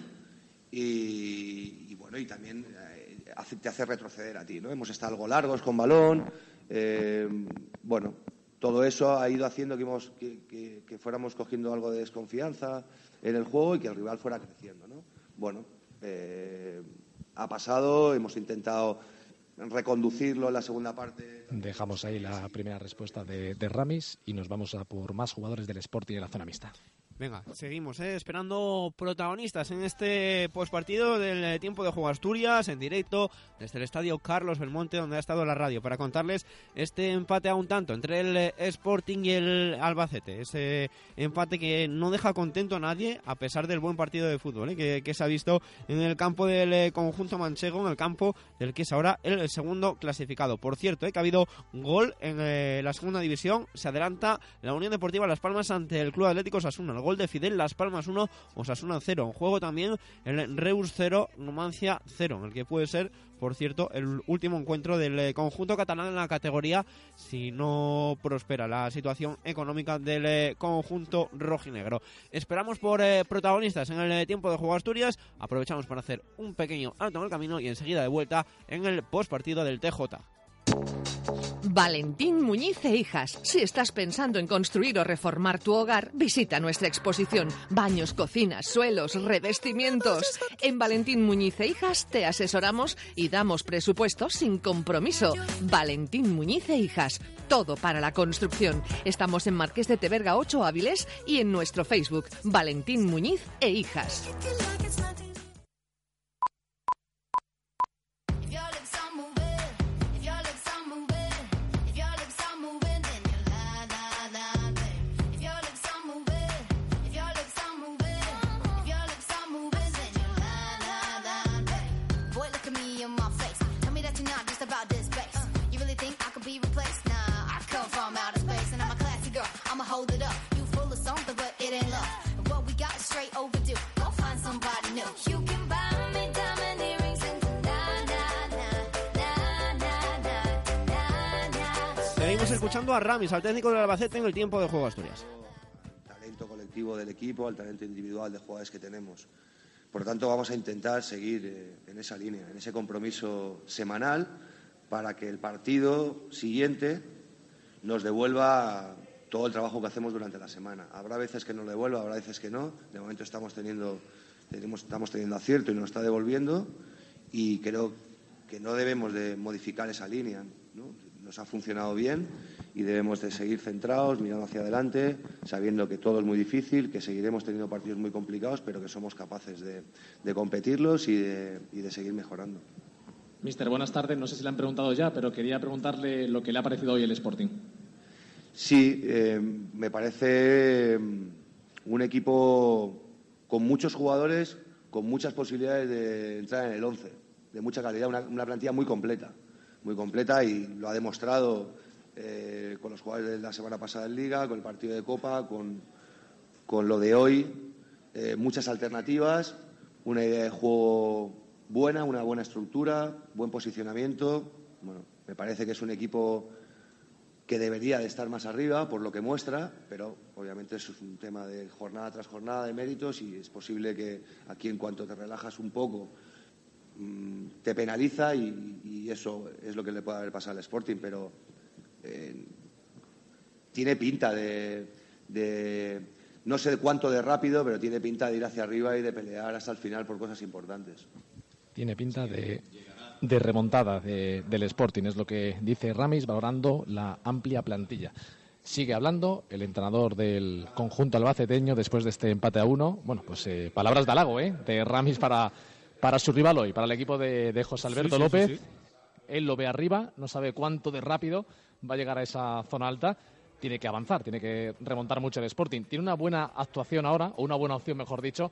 y, y bueno, y también eh, hace- te hace retroceder a ti, ¿no? Hemos estado algo largos con balón, eh, bueno, todo eso ha ido haciendo que, hemos- que- que- que fuéramos cogiendo algo de desconfianza en el juego y que el rival fuera creciendo, ¿no? Bueno, eh, ha pasado, hemos intentado reconducirlo en la segunda parte. Dejamos ahí la primera respuesta de, de Ramis y nos vamos a por más jugadores del Sporting en la zona mixta. Venga, seguimos ¿eh? esperando protagonistas en este postpartido del eh, tiempo de juego Asturias en directo desde el estadio Carlos Belmonte donde ha estado la radio para contarles este empate a un tanto entre el eh, Sporting y el Albacete. Ese empate que no deja contento a nadie a pesar del buen partido de fútbol ¿eh? que, que se ha visto en el campo del eh, conjunto manchego, en el campo del que es ahora el segundo clasificado. Por cierto, ¿eh? que ha habido gol en la segunda división. Se adelanta la Unión Deportiva Las Palmas ante el Club Atlético Osasuna. El gol de Fidel Las Palmas 1, Osasuna 0. En juego también el Reus 0, Numancia 0, en el que puede ser, por cierto, el último encuentro del eh, conjunto catalán en la categoría si no prospera la situación económica del eh, conjunto rojinegro. Esperamos por eh, protagonistas en el tiempo de juego Asturias. Aprovechamos para hacer un pequeño alto en el camino y enseguida de vuelta en el postpartido del TJ. Valentín Muñiz e Hijas. Si estás pensando en construir o reformar tu hogar, visita nuestra exposición. Baños, cocinas, suelos, revestimientos. En Valentín Muñiz e Hijas te asesoramos y damos presupuestos sin compromiso. Valentín Muñiz e Hijas. Todo para la construcción. Estamos en Marqués de Teberga 8 Áviles y en nuestro Facebook Valentín Muñiz e Hijas. straight overdue. Go find somebody new. You can buy me diamond earrings and. Seguimos escuchando a Ramis, al técnico del Albacete en el tiempo de juego Asturias. Talento colectivo del equipo, al talento individual de jugadores que tenemos. Por lo tanto, vamos a intentar seguir eh, en esa línea, en ese compromiso semanal, para que el partido siguiente nos devuelva todo el trabajo que hacemos durante la semana. Habrá veces que nos devuelva, habrá veces que no. De momento estamos teniendo, tenemos- estamos teniendo acierto y nos está devolviendo y creo que no debemos de modificar esa línea. ¿no? Nos ha funcionado bien y debemos de seguir centrados, mirando hacia adelante, sabiendo que todo es muy difícil, que seguiremos teniendo partidos muy complicados, pero que somos capaces de, de competirlos y de, y de seguir mejorando. Mister, buenas tardes. No sé si le han preguntado ya, pero quería preguntarle lo que le ha parecido hoy el Sporting. Sí, eh, me parece mm, un equipo con muchos jugadores, con muchas posibilidades de entrar en el 11, de mucha calidad, una, plantilla muy completa, muy completa y lo ha demostrado eh, con los jugadores de la semana pasada en Liga, con el partido de Copa, con, con lo de hoy, eh, muchas alternativas, una idea de juego buena, una buena estructura, buen posicionamiento. Bueno, me parece que es un equipo que debería de estar más arriba por lo que muestra, pero obviamente eso es un tema de jornada tras jornada de méritos y es posible que aquí en cuanto te relajas un poco mm, te penaliza y, eso es lo que le puede haber pasado al Sporting, pero eh, tiene pinta de, de- no sé cuánto de rápido, pero tiene pinta de ir hacia arriba y de pelear hasta el final por cosas importantes. Tiene pinta de, de remontada de- del Sporting, es lo que dice Ramis, valorando la amplia plantilla. Sigue hablando el entrenador del conjunto albaceteño después de este empate a uno. Bueno, pues eh, palabras de halago ¿eh? de Ramis para, para su rival hoy, para el equipo de, de José Alberto Sí, sí, López. sí. Él lo ve arriba, no sabe cuánto de rápido va a llegar a esa zona alta. Tiene que avanzar, tiene que remontar mucho el Sporting. Tiene una buena actuación ahora, o una buena opción, mejor dicho,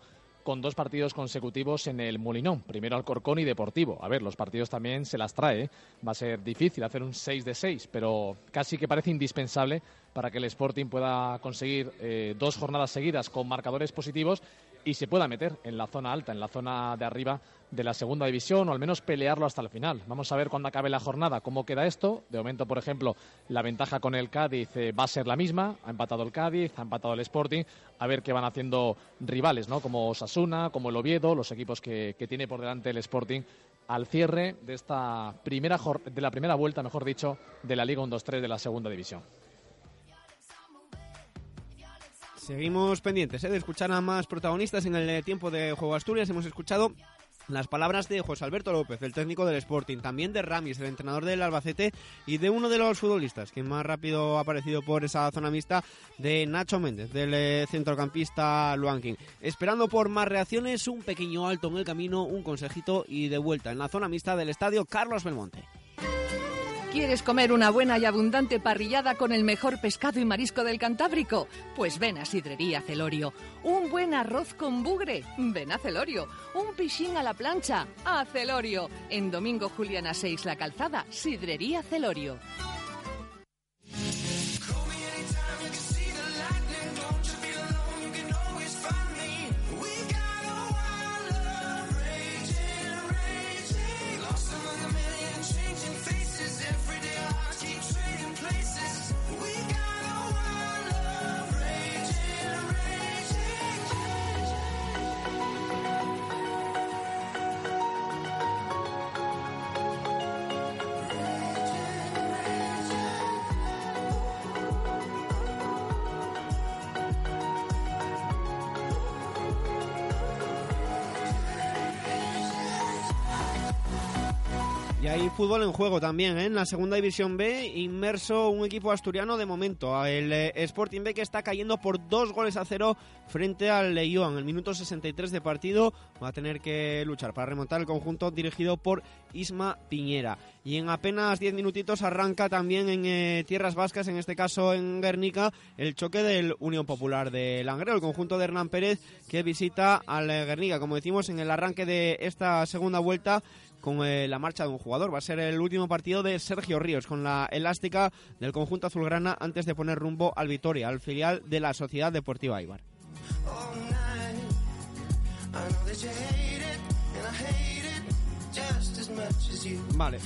con dos partidos consecutivos en el Molinón. Primero Alcorcón y Deportivo. A ver, los partidos también se las trae. ¿eh? Va a ser difícil hacer un 6 de 6, pero casi que parece indispensable para que el Sporting pueda conseguir eh, dos jornadas seguidas con marcadores positivos y se pueda meter en la zona alta, en la zona de arriba de la segunda división o al menos pelearlo hasta el final. Vamos a ver cuando acabe la jornada cómo queda esto. De momento, por ejemplo, la ventaja con el Cádiz eh, va a ser la misma. Ha empatado el Cádiz, ha empatado el Sporting. A ver qué van haciendo rivales, ¿no? Como Osasuna, como el Oviedo, los equipos que, que tiene por delante el Sporting al cierre de esta primera de la primera vuelta, mejor dicho, de la Liga 1-2-3 de la segunda división. Seguimos pendientes ¿eh? de escuchar a más protagonistas en el tiempo de Juego Asturias. Hemos escuchado las palabras de José Alberto López, el técnico del Sporting, también de Ramis, el entrenador del Albacete, y de uno de los futbolistas que más rápido ha aparecido por esa zona mixta, de Nacho Méndez, del eh, centrocampista Luankin. Esperando por más reacciones, un pequeño alto en el camino, un consejito y de vuelta en la zona mixta del estadio Carlos Belmonte. ¿Quieres comer una buena y abundante parrillada con el mejor pescado y marisco del Cantábrico? Pues ven a Sidrería Celorio. Un buen arroz con bugre. Ven a Celorio. Un pichín a la plancha. A Celorio. En Domingo Juliana 6 La Calzada, Sidrería Celorio. Y hay fútbol en juego también, ¿eh? en la segunda división B, inmerso un equipo asturiano de momento, el eh, Sporting B que está cayendo por dos goles a cero frente al León. El minuto 63 de partido va a tener que luchar para remontar el conjunto dirigido por Isma Piñera. Y en apenas 10 minutitos arranca también en eh, tierras vascas, en este caso en Guernica, el choque del Unión Popular de Langreo, el conjunto de Hernán Pérez que visita al Guernica. Como decimos, en el arranque de esta segunda vuelta con eh, la marcha de un jugador. Va a ser el último partido de Sergio Ríos con la elástica del conjunto azulgrana antes de poner rumbo al Vitoria, al filial de la Sociedad Deportiva Ibar. Vale.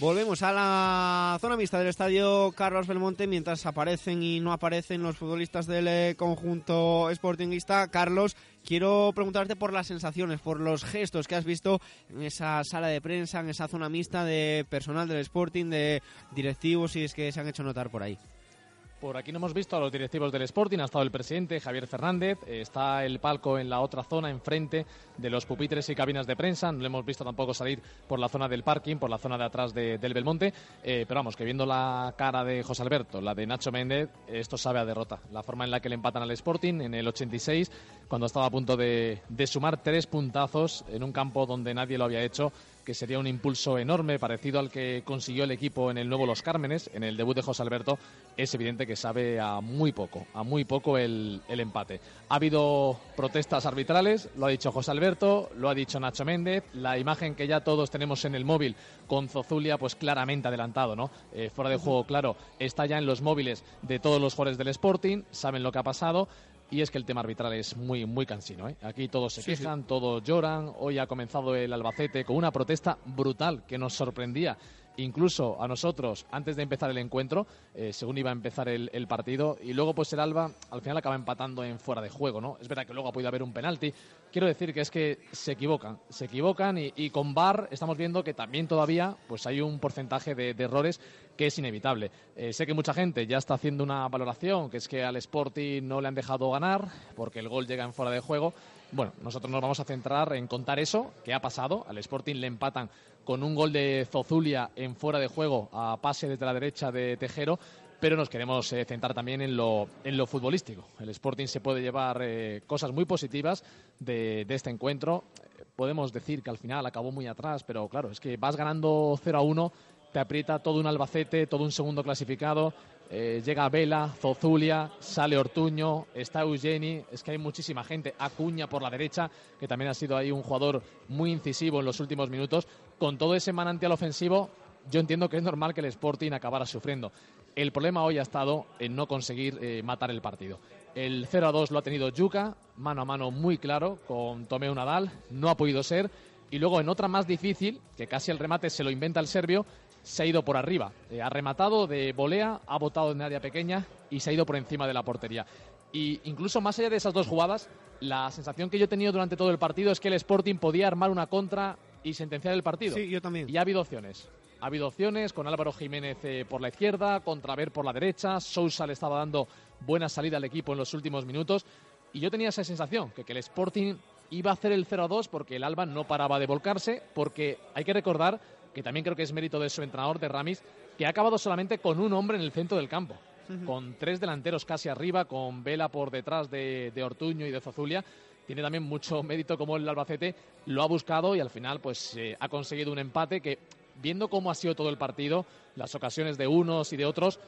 Volvemos a la zona mixta del estadio Carlos Belmonte mientras aparecen y no aparecen los futbolistas del eh, conjunto sportingista. Carlos, quiero preguntarte por las sensaciones, por los gestos que has visto en esa sala de prensa, en esa zona mixta de personal del Sporting, de directivos, si es que se han hecho notar por ahí. Por aquí no hemos visto a los directivos del Sporting, ha estado el presidente Javier Fernández, eh, está el palco en la otra zona, enfrente de los pupitres y cabinas de prensa, no le hemos visto tampoco salir por la zona del parking, por la zona de atrás de- del Belmonte, eh, pero vamos, que viendo la cara de José Alberto, la de Nacho Méndez, esto sabe a derrota. La forma en la que le empatan al Sporting en el 86, cuando estaba a punto de, de sumar tres puntazos en un campo donde nadie lo había hecho, que sería un impulso enorme, parecido al que consiguió el equipo en el nuevo Los Cármenes, en el debut de José Alberto, es evidente que sabe a muy poco, a muy poco el, el empate. Ha habido protestas arbitrales, lo ha dicho José Alberto, lo ha dicho Nacho Méndez, la imagen que ya todos tenemos en el móvil con Zozulia, pues claramente adelantado, ¿no? Eh, fuera de juego, claro, está ya en los móviles de todos los jugadores del Sporting, saben lo que ha pasado. Y es que el tema arbitral es muy, muy cansino. ¿eh? Aquí todos se Sí, sí. quejan, todos lloran. Hoy ha comenzado el Albacete con una protesta brutal que nos sorprendía incluso a nosotros antes de empezar el encuentro, eh, según iba a empezar el, partido, y luego pues el Alba al final acaba empatando en fuera de juego, ¿no? Es verdad que luego ha podido haber un penalti. Quiero decir que es que se equivocan, se equivocan y, con VAR estamos viendo que también todavía pues hay un porcentaje de, de errores que es inevitable. Eh, sé que mucha gente ya está haciendo una valoración, que es que al Sporting no le han dejado ganar porque el gol llega en fuera de juego. Bueno, nosotros nos vamos a centrar en contar eso, que ha pasado. Al Sporting le empatan con un gol de Zozulia en fuera de juego a pase desde la derecha de Tejero, pero nos queremos eh, centrar también en lo, en lo futbolístico. El Sporting se puede llevar eh, cosas muy positivas de, de este encuentro. Podemos decir que al final acabó muy atrás, pero claro, es que vas ganando 0 a 1, te aprieta todo un Albacete, todo un segundo clasificado. Eh, llega Vela, Zozulia, sale Ortuño, está Eugeni, es que hay muchísima gente. Acuña por la derecha, que también ha sido ahí un jugador muy incisivo en los últimos minutos. Con todo ese manantial ofensivo, yo entiendo que es normal que el Sporting acabara sufriendo. El problema hoy ha estado en no conseguir eh, matar el partido. El 0 a 2 lo ha tenido Yuca, mano a mano muy claro con Tomeu Nadal, no ha podido ser. Y luego en otra más difícil, que casi el remate se lo inventa el serbio, se ha ido por arriba. Eh, ha rematado de volea, ha botado en área pequeña y se ha ido por encima de la portería. Y incluso más allá de esas dos jugadas, la sensación que yo he tenido durante todo el partido es que el Sporting podía armar una contra y sentenciar el partido. Sí, yo también. Y ha habido opciones. Ha habido opciones con Álvaro Jiménez eh, por la izquierda, contra Ver por la derecha. Sousa le estaba dando buena salida al equipo en los últimos minutos. Y yo tenía esa sensación, que, que el Sporting iba a hacer el 0-2 porque el Alba no paraba de volcarse, porque hay que recordar que también creo que es mérito de su entrenador, de Ramis, que ha acabado solamente con un hombre en el centro del campo. Con tres delanteros casi arriba, con Vela por detrás de, de Ortuño y de Zozulia. Tiene también mucho mérito como el Albacete lo ha buscado y al final pues eh, ha conseguido un empate que, viendo cómo ha sido todo el partido, las ocasiones de unos y de otros,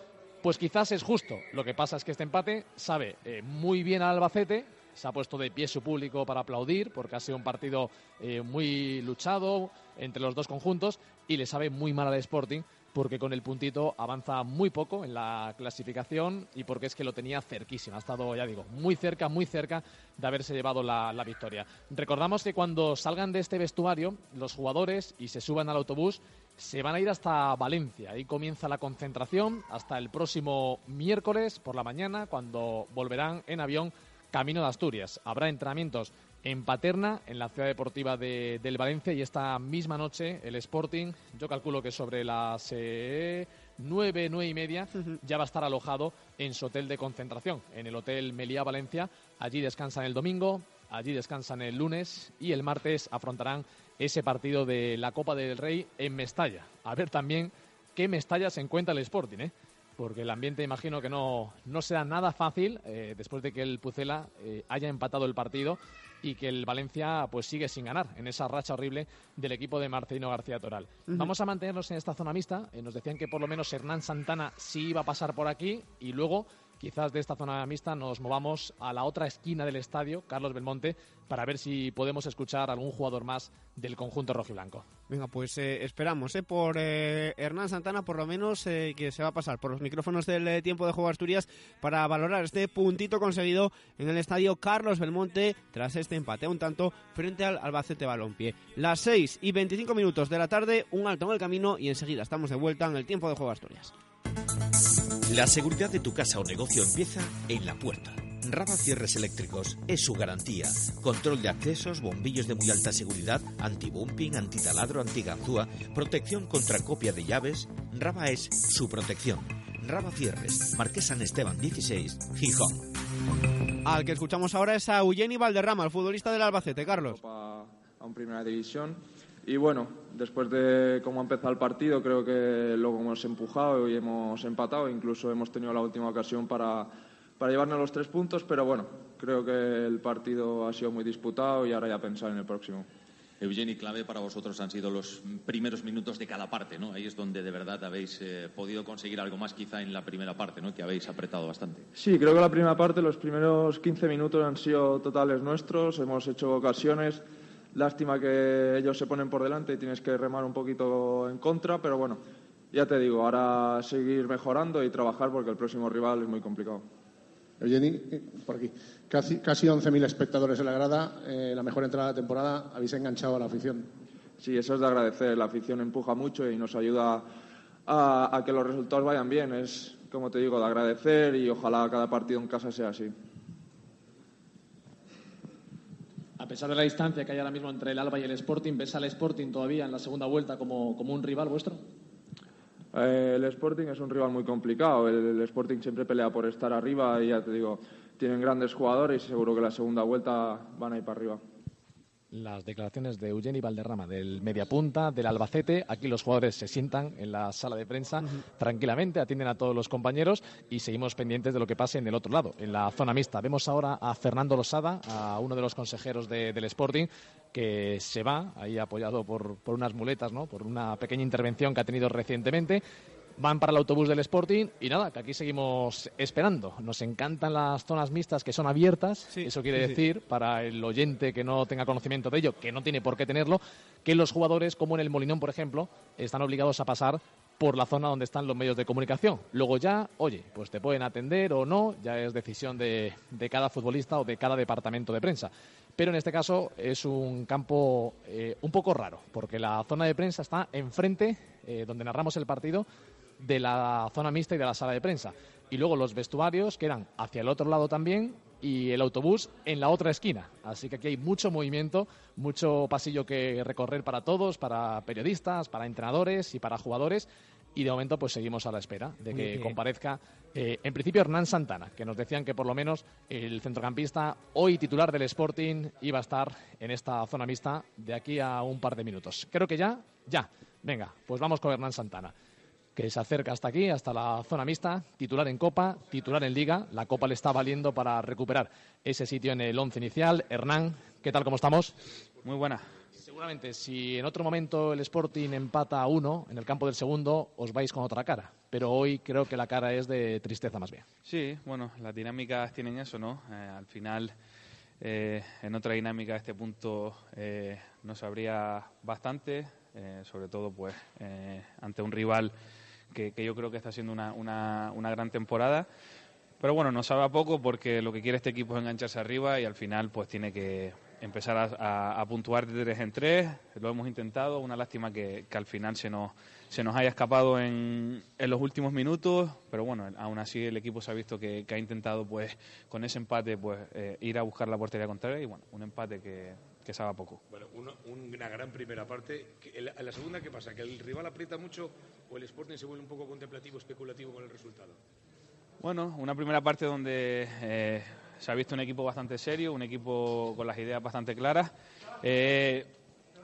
pues quizás es justo. Lo que pasa es que este empate sabe eh, muy bien al Albacete, se ha puesto de pie su público para aplaudir, porque ha sido un partido eh, muy luchado entre los dos conjuntos, y le sabe muy mal al Sporting, porque con el puntito avanza muy poco en la clasificación y porque es que lo tenía cerquísimo. Ha estado, ya digo, muy cerca, muy cerca de haberse llevado la, la victoria. Recordamos que cuando salgan de este vestuario, los jugadores y se suban al autobús, se van a ir hasta Valencia. Ahí comienza la concentración hasta el próximo miércoles por la mañana, cuando volverán en avión camino de Asturias. Habrá entrenamientos en Paterna, en la ciudad deportiva de, del Valencia, y esta misma noche el Sporting, yo calculo que sobre las eh, nueve, nueve y media, ya va a estar alojado en su hotel de concentración, en el Hotel Meliá Valencia. Allí descansan el domingo, allí descansan el lunes y el martes afrontarán ese partido de la Copa del Rey en Mestalla. A ver también qué Mestalla se encuentra el Sporting, ¿eh? porque el ambiente imagino que no, no será nada fácil eh, después de que el Pucela eh, haya empatado el partido y que el Valencia pues sigue sin ganar en esa racha horrible del equipo de Marcelino García Toral. Vamos a mantenernos en esta zona mixta. Eh, nos decían que por lo menos Hernán Santana sí iba a pasar por aquí y luego quizás de esta zona mixta nos movamos a la otra esquina del estadio, Carlos Belmonte, para ver si podemos escuchar algún jugador más del conjunto rojiblanco. Venga, pues eh, esperamos, ¿eh? Por eh, Hernán Santana, por lo menos, que se va a pasar por los micrófonos del tiempo de juego Asturias para valorar este puntito conseguido en el estadio Carlos Belmonte tras este empate un tanto frente al Albacete Balompié. Las 6 y 25 minutos de la tarde, un alto en el camino y enseguida estamos de vuelta en el tiempo de juego Asturias. La seguridad de tu casa o negocio empieza en la puerta. Raba Cierres Eléctricos es su garantía. Control de accesos, bombillos de muy alta seguridad, anti-bumping, antitaladro, antiganzúa, protección contra copia de llaves. Raba es su protección. Raba Cierres, Marqués San Esteban 16, Gijón. Al que escuchamos ahora es a Eugeni Valderrama, el futbolista del Albacete, Carlos. a un primera división. Y bueno, después de cómo ha empezado el partido, creo que luego hemos empujado y hemos empatado. Incluso hemos tenido la última ocasión para, para llevarnos los tres puntos. Pero bueno, creo que el partido ha sido muy disputado y ahora ya pensar en el próximo. Eugeni, clave para vosotros han sido los primeros minutos de cada parte, ¿no? Ahí es donde de verdad habéis eh, podido conseguir algo más quizá en la primera parte, ¿no? Que habéis apretado bastante. Sí, creo que la primera parte, los primeros 15 minutos han sido totales nuestros. Hemos hecho ocasiones. Lástima que ellos se ponen por delante y tienes que remar un poquito en contra, pero bueno, ya te digo, ahora seguir mejorando y trabajar porque el próximo rival es muy complicado. Eugeni, eh, por aquí. Casi, casi 11.000 espectadores en la grada, eh, la mejor entrada de la temporada. Habéis enganchado a la afición. sí, eso es de agradecer. La afición empuja mucho y nos ayuda a, a que los resultados vayan bien. Es, como te digo, de agradecer y ojalá cada partido en casa sea así. A pesar de la distancia que hay ahora mismo entre el Alba y el Sporting, ¿ves al Sporting todavía en la segunda vuelta como, un rival vuestro? Eh, el Sporting es un rival muy complicado. El, el Sporting siempre pelea por estar arriba y ya te digo, tienen grandes jugadores y seguro que la segunda vuelta van a ir para arriba. Las declaraciones de Eugeni Valderrama, del mediapunta, del Albacete. Aquí los jugadores se sientan en la sala de prensa tranquilamente, atienden a todos los compañeros y seguimos pendientes de lo que pase en el otro lado, en la zona mixta. Vemos ahora a Fernando Losada, a uno de los consejeros de- del Sporting, que se va, ahí apoyado por, por unas muletas, ¿no? por una pequeña intervención que ha tenido recientemente. Van para el autobús del Sporting y nada, que aquí seguimos esperando. Nos encantan las zonas mixtas que son abiertas. Eso quiere sí, sí. decir, para el oyente que no tenga conocimiento de ello, que no tiene por qué tenerlo, que los jugadores, como en el Molinón, por ejemplo, están obligados a pasar por la zona donde están los medios de comunicación. Luego ya, oye, pues te pueden atender o no, ya es decisión de, de cada futbolista o de cada departamento de prensa. Pero en este caso es un campo eh, un poco raro, porque la zona de prensa está enfrente, eh, donde narramos el partido, de la zona mixta y de la sala de prensa. Y luego los vestuarios quedan hacia el otro lado también y el autobús en la otra esquina. Así que aquí hay mucho movimiento, mucho pasillo que recorrer para todos, para periodistas, para entrenadores y para jugadores. Y de momento pues seguimos a la espera de que que- comparezca eh, en principio Hernán Santana, que nos decían que por lo menos el centrocampista hoy titular del Sporting iba a estar en esta zona mixta de aquí a un par de minutos. Creo que ya, ya. Venga, pues vamos con Hernán Santana que se acerca hasta aquí, hasta la zona mixta, titular en Copa, titular en Liga. La Copa le está valiendo para recuperar ese sitio en el once inicial. Hernán, ¿qué tal? ¿Cómo estamos? Muy buena. Seguramente, si en otro momento el Sporting empata a uno en el campo del segundo, os vais con otra cara. Pero hoy creo que la cara es de tristeza más bien. Sí, bueno, las dinámicas tienen eso, ¿no? Eh, al final, eh, en otra dinámica, este punto eh, nos habría bastante, eh, sobre todo pues eh, ante un rival que, que yo creo que está haciendo una, una, una gran temporada. Pero bueno, nos sabe a poco porque lo que quiere este equipo es engancharse arriba y al final pues tiene que empezar a, a- a puntuar de tres en tres. Lo hemos intentado, una lástima que, que al final se nos, se nos haya escapado en, en los últimos minutos, pero bueno, aún así el equipo se ha visto que, que ha intentado pues con ese empate pues eh, ir a buscar la portería contraria y bueno, un empate que, que sabe poco. Bueno, uno- una gran primera parte. La- la segunda, ¿qué pasa? ¿Que el rival aprieta mucho o el Sporting se vuelve un poco contemplativo, especulativo con el resultado? Bueno, una primera parte donde eh, se ha visto un equipo bastante serio, un equipo con las ideas bastante claras. Eh,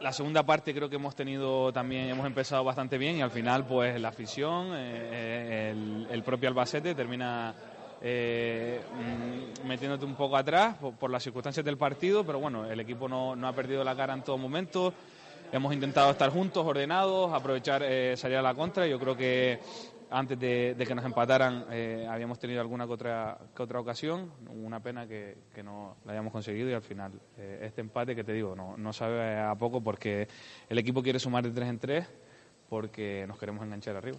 la segunda parte creo que hemos tenido también, hemos empezado bastante bien y al final pues la afición, eh, el, el propio Albacete termina eh, mm, metiéndote un poco atrás por, por las circunstancias del partido, pero bueno, el equipo no, no ha perdido la cara en todo momento. Hemos intentado estar juntos, ordenados, aprovechar, eh, salir a la contra. Yo creo que antes de, de que nos empataran eh, habíamos tenido alguna que otra, que otra ocasión. Una pena que, que no la hayamos conseguido y al final eh, este empate que te digo no, no sabe a poco porque el equipo quiere sumar de tres en tres porque nos queremos enganchar arriba.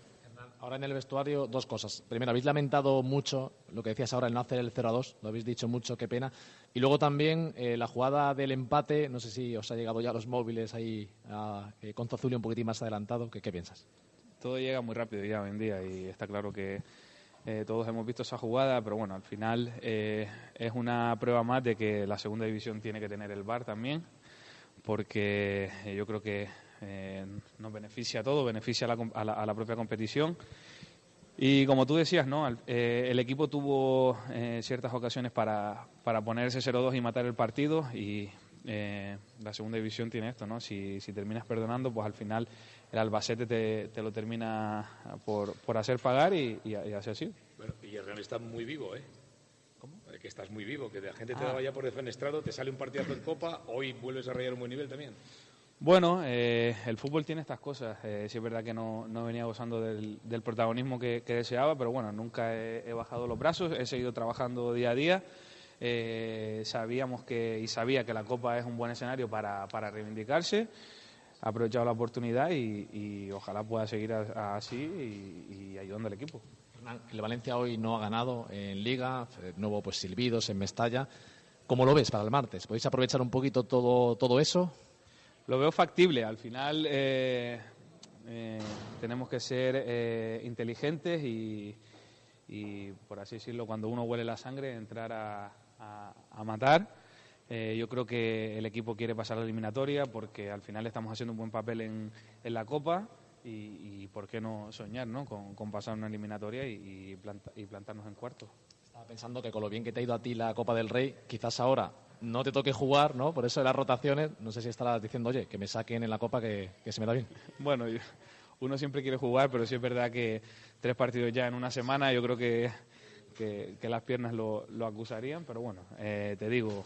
Ahora en el vestuario, dos cosas. Primero, habéis lamentado mucho lo que decías ahora, el no hacer el 0 a 2. Lo habéis dicho mucho, qué pena. Y luego también eh, la jugada del empate. No sé si os ha llegado ya los móviles ahí a, eh, con Zozulio un poquitín más adelantado. ¿Qué, qué piensas? todo llega muy rápido ya hoy en día y está claro que eh, todos hemos visto esa jugada, pero bueno, al final eh, es una prueba más de que la segunda división tiene que tener el VAR también, porque eh, yo creo que eh, nos beneficia a todo, beneficia a la, a la- a la propia competición. Y como tú decías, ¿no? Al- eh, el equipo tuvo eh, ciertas ocasiones para, para poner ese 0-2 y matar el partido y eh, la segunda división tiene esto, ¿no? Si, si terminas perdonando, pues al final el Albacete te, te lo termina por, por hacer pagar y, y, y así ha sido. Bueno, y Hernán está muy vivo, ¿eh? ¿Cómo? Que estás muy vivo, que la gente te Ah. daba ya por defenestrado, te sale un partidazo en Copa, hoy vuelves a rayar un buen nivel también. Bueno, eh, el fútbol tiene estas cosas. Eh, sí es verdad que no, no venía gozando del, del protagonismo que, deseaba, pero bueno, nunca he, bajado los brazos, he seguido trabajando día a día. Eh, sabíamos que y sabía que la Copa es un buen escenario para, para reivindicarse. Ha aprovechado la oportunidad y, ojalá pueda seguir a- así y, ayudando al equipo. El Valencia hoy no ha ganado en Liga. eh, No pues silbidos en Mestalla. ¿Cómo lo ves para el martes? ¿Podéis aprovechar un poquito todo, todo eso? Lo veo factible. Al final eh, eh, tenemos que ser eh, inteligentes y, por así decirlo, cuando uno huele la sangre, entrar a, a- a matar. Yo creo que el equipo quiere pasar la eliminatoria porque al final estamos haciendo un buen papel en, en la Copa y, y por qué no soñar ¿no? Con, con pasar una eliminatoria y, y plantarnos en cuarto. Estaba pensando que con lo bien que te ha ido a ti la Copa del Rey, quizás ahora no te toque jugar, ¿no? Por eso de las rotaciones, no sé si estarás diciendo, oye, que me saquen en la Copa que, que se me da bien. Bueno, uno siempre quiere jugar, pero sí es verdad que tres partidos ya en una semana, yo creo que, que, las piernas lo, lo acusarían, pero bueno, eh, te digo,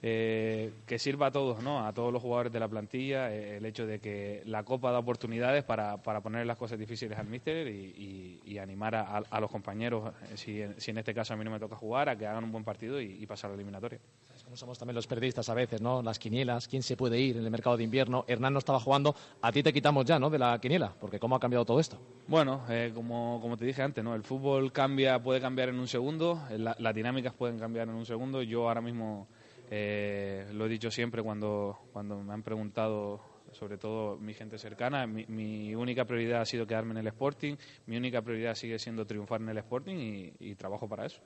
eh, que sirva a todos, ¿no? A todos los jugadores de la plantilla, eh, el hecho de que la Copa da oportunidades para, para poner las cosas difíciles al míster y, animar a, a- los compañeros, eh, si, si en este caso a mí no me toca jugar, a que hagan un buen partido y, y pasar a la eliminatoria. Como somos también los periodistas a veces, ¿no? Las quinielas, quién se puede ir en el mercado de invierno. Hernán no estaba jugando, a ti te quitamos ya, ¿no? De la quiniela, porque cómo ha cambiado todo esto. Bueno, eh, como, como te dije antes, ¿no? El fútbol cambia, puede cambiar en un segundo, eh, la- las dinámicas pueden cambiar en un segundo. Yo ahora mismo eh, lo he dicho siempre cuando, cuando me han preguntado, sobre todo mi gente cercana, mi, mi única prioridad ha sido quedarme en el Sporting, mi única prioridad sigue siendo triunfar en el Sporting y, y trabajo para eso.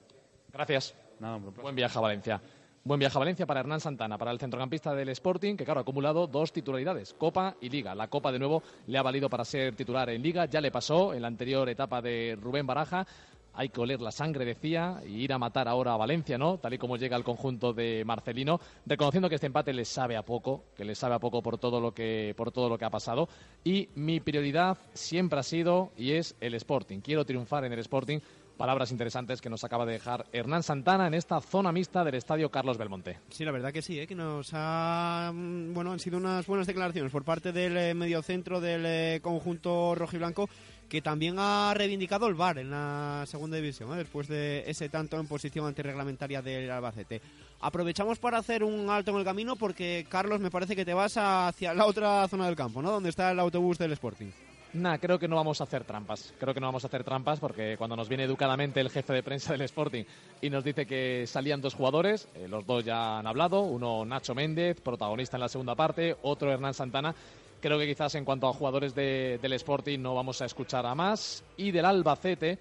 Gracias. Nada. Buen viaje a Valencia. Buen viaje a Valencia para Hernán Santana, para el centrocampista del Sporting, que claro, ha acumulado dos titularidades, Copa y Liga. La Copa de nuevo le ha valido para ser titular en Liga, ya le pasó en la anterior etapa de Rubén Baraja. Hay que oler la sangre, decía, y ir a matar ahora a Valencia, ¿no? Tal y como llega el conjunto de Marcelino, reconociendo que este empate le sabe a poco, que le sabe a poco por todo lo que, por todo lo que ha pasado. Y mi prioridad siempre ha sido y es el Sporting. Quiero triunfar en el Sporting. Palabras interesantes que nos acaba de dejar Hernán Santana en esta zona mixta del estadio Carlos Belmonte. Sí, la verdad que sí, ¿eh? que nos ha, mm, bueno, han sido unas buenas declaraciones por parte del eh, mediocentro del eh, conjunto rojiblanco que también ha reivindicado el VAR en la segunda división, ¿eh? después de ese tanto en posición antirreglamentaria del Albacete. Aprovechamos para hacer un alto en el camino porque, Carlos, me parece que te vas hacia la otra zona del campo, ¿no? Donde está el autobús del Sporting. Nah, creo que no vamos a hacer trampas. Creo que no vamos a hacer trampas porque cuando nos viene educadamente el jefe de prensa del Sporting y nos dice que salían dos jugadores, eh, los dos ya han hablado, uno Nacho Méndez, protagonista en la segunda parte, otro Hernán Santana. Creo que quizás en cuanto a jugadores de- del Sporting no vamos a escuchar a más. Y del Albacete,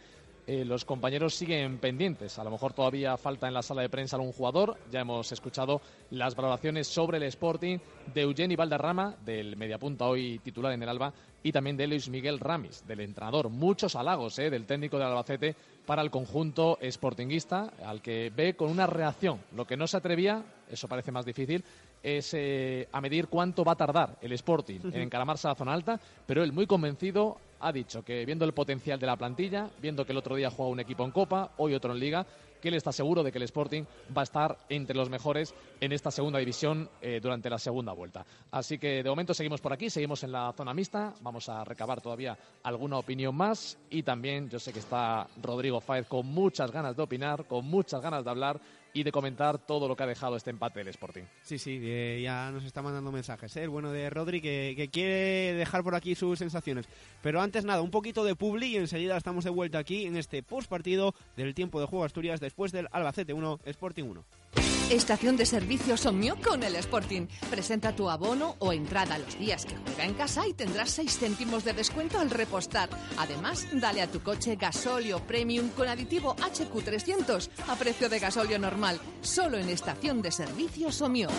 eh, los compañeros siguen pendientes. A lo mejor todavía falta en la sala de prensa algún jugador. Ya hemos escuchado las valoraciones sobre el Sporting de Eugeni Valderrama, del mediapunta hoy titular en el Alba, y también de Luis Miguel Ramis, del entrenador. Muchos halagos eh, del técnico del Albacete para el conjunto sportinguista, al que ve con una reacción. Lo que no se atrevía, eso parece más difícil, es eh, a medir cuánto va a tardar el Sporting en encaramarse a la zona alta, pero él muy convencido ha dicho que viendo el potencial de la plantilla, viendo que el otro día jugaba un equipo en Copa, hoy otro en Liga, que él está seguro de que el Sporting va a estar entre los mejores en esta segunda división eh, durante la segunda vuelta. Así que de momento seguimos por aquí, seguimos en la zona mixta, vamos a recabar todavía alguna opinión más y también yo sé que está Rodrigo Fáez con muchas ganas de opinar, con muchas ganas de hablar y de comentar todo lo que ha dejado este empate del Sporting. Sí, sí, eh, ya nos está mandando mensajes. ¿eh? El bueno de Rodri que, quiere dejar por aquí sus sensaciones. Pero antes nada, un poquito de publi y enseguida estamos de vuelta aquí en este postpartido del tiempo de juego Asturias después del Albacete 1, Sporting 1. Estación de servicio Somio con el Sporting. Presenta tu abono o entrada los días que juega en casa y tendrás 6 céntimos de descuento al repostar. Además, dale a tu coche gasolio premium con aditivo HQ300 a precio de gasolio normal. Solo en estación de servicio Somio.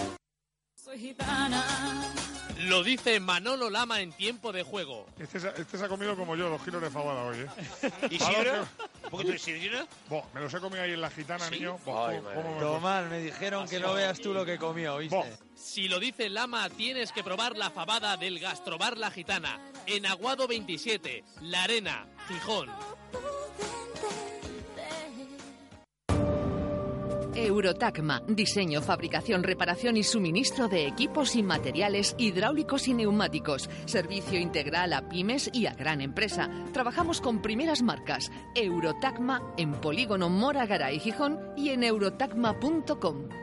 Soy gitana. Lo dice Manolo Lama en tiempo de juego. Este se, este se ha comido como yo dos kilos de fabada hoy, ¿eh? ¿Isidro? ¿Un poquito de sidrina? Bo, me los he comido ahí en la gitana, niño. Bo, Ay, ¿cómo- madre. cómo me Tomás, me dijeron que no veas tú lo que comió, ¿oíste? Si lo dice Lama, tienes que probar la fabada del Gastrobar La Gitana. En Aguado 27, La Arena, Gijón. Eurotacma, diseño, fabricación, reparación y suministro de equipos y materiales hidráulicos y neumáticos. Servicio integral a pymes y a gran empresa. Trabajamos con primeras marcas. Eurotacma en Polígono Mora Garay Gijón y en eurotacma.com.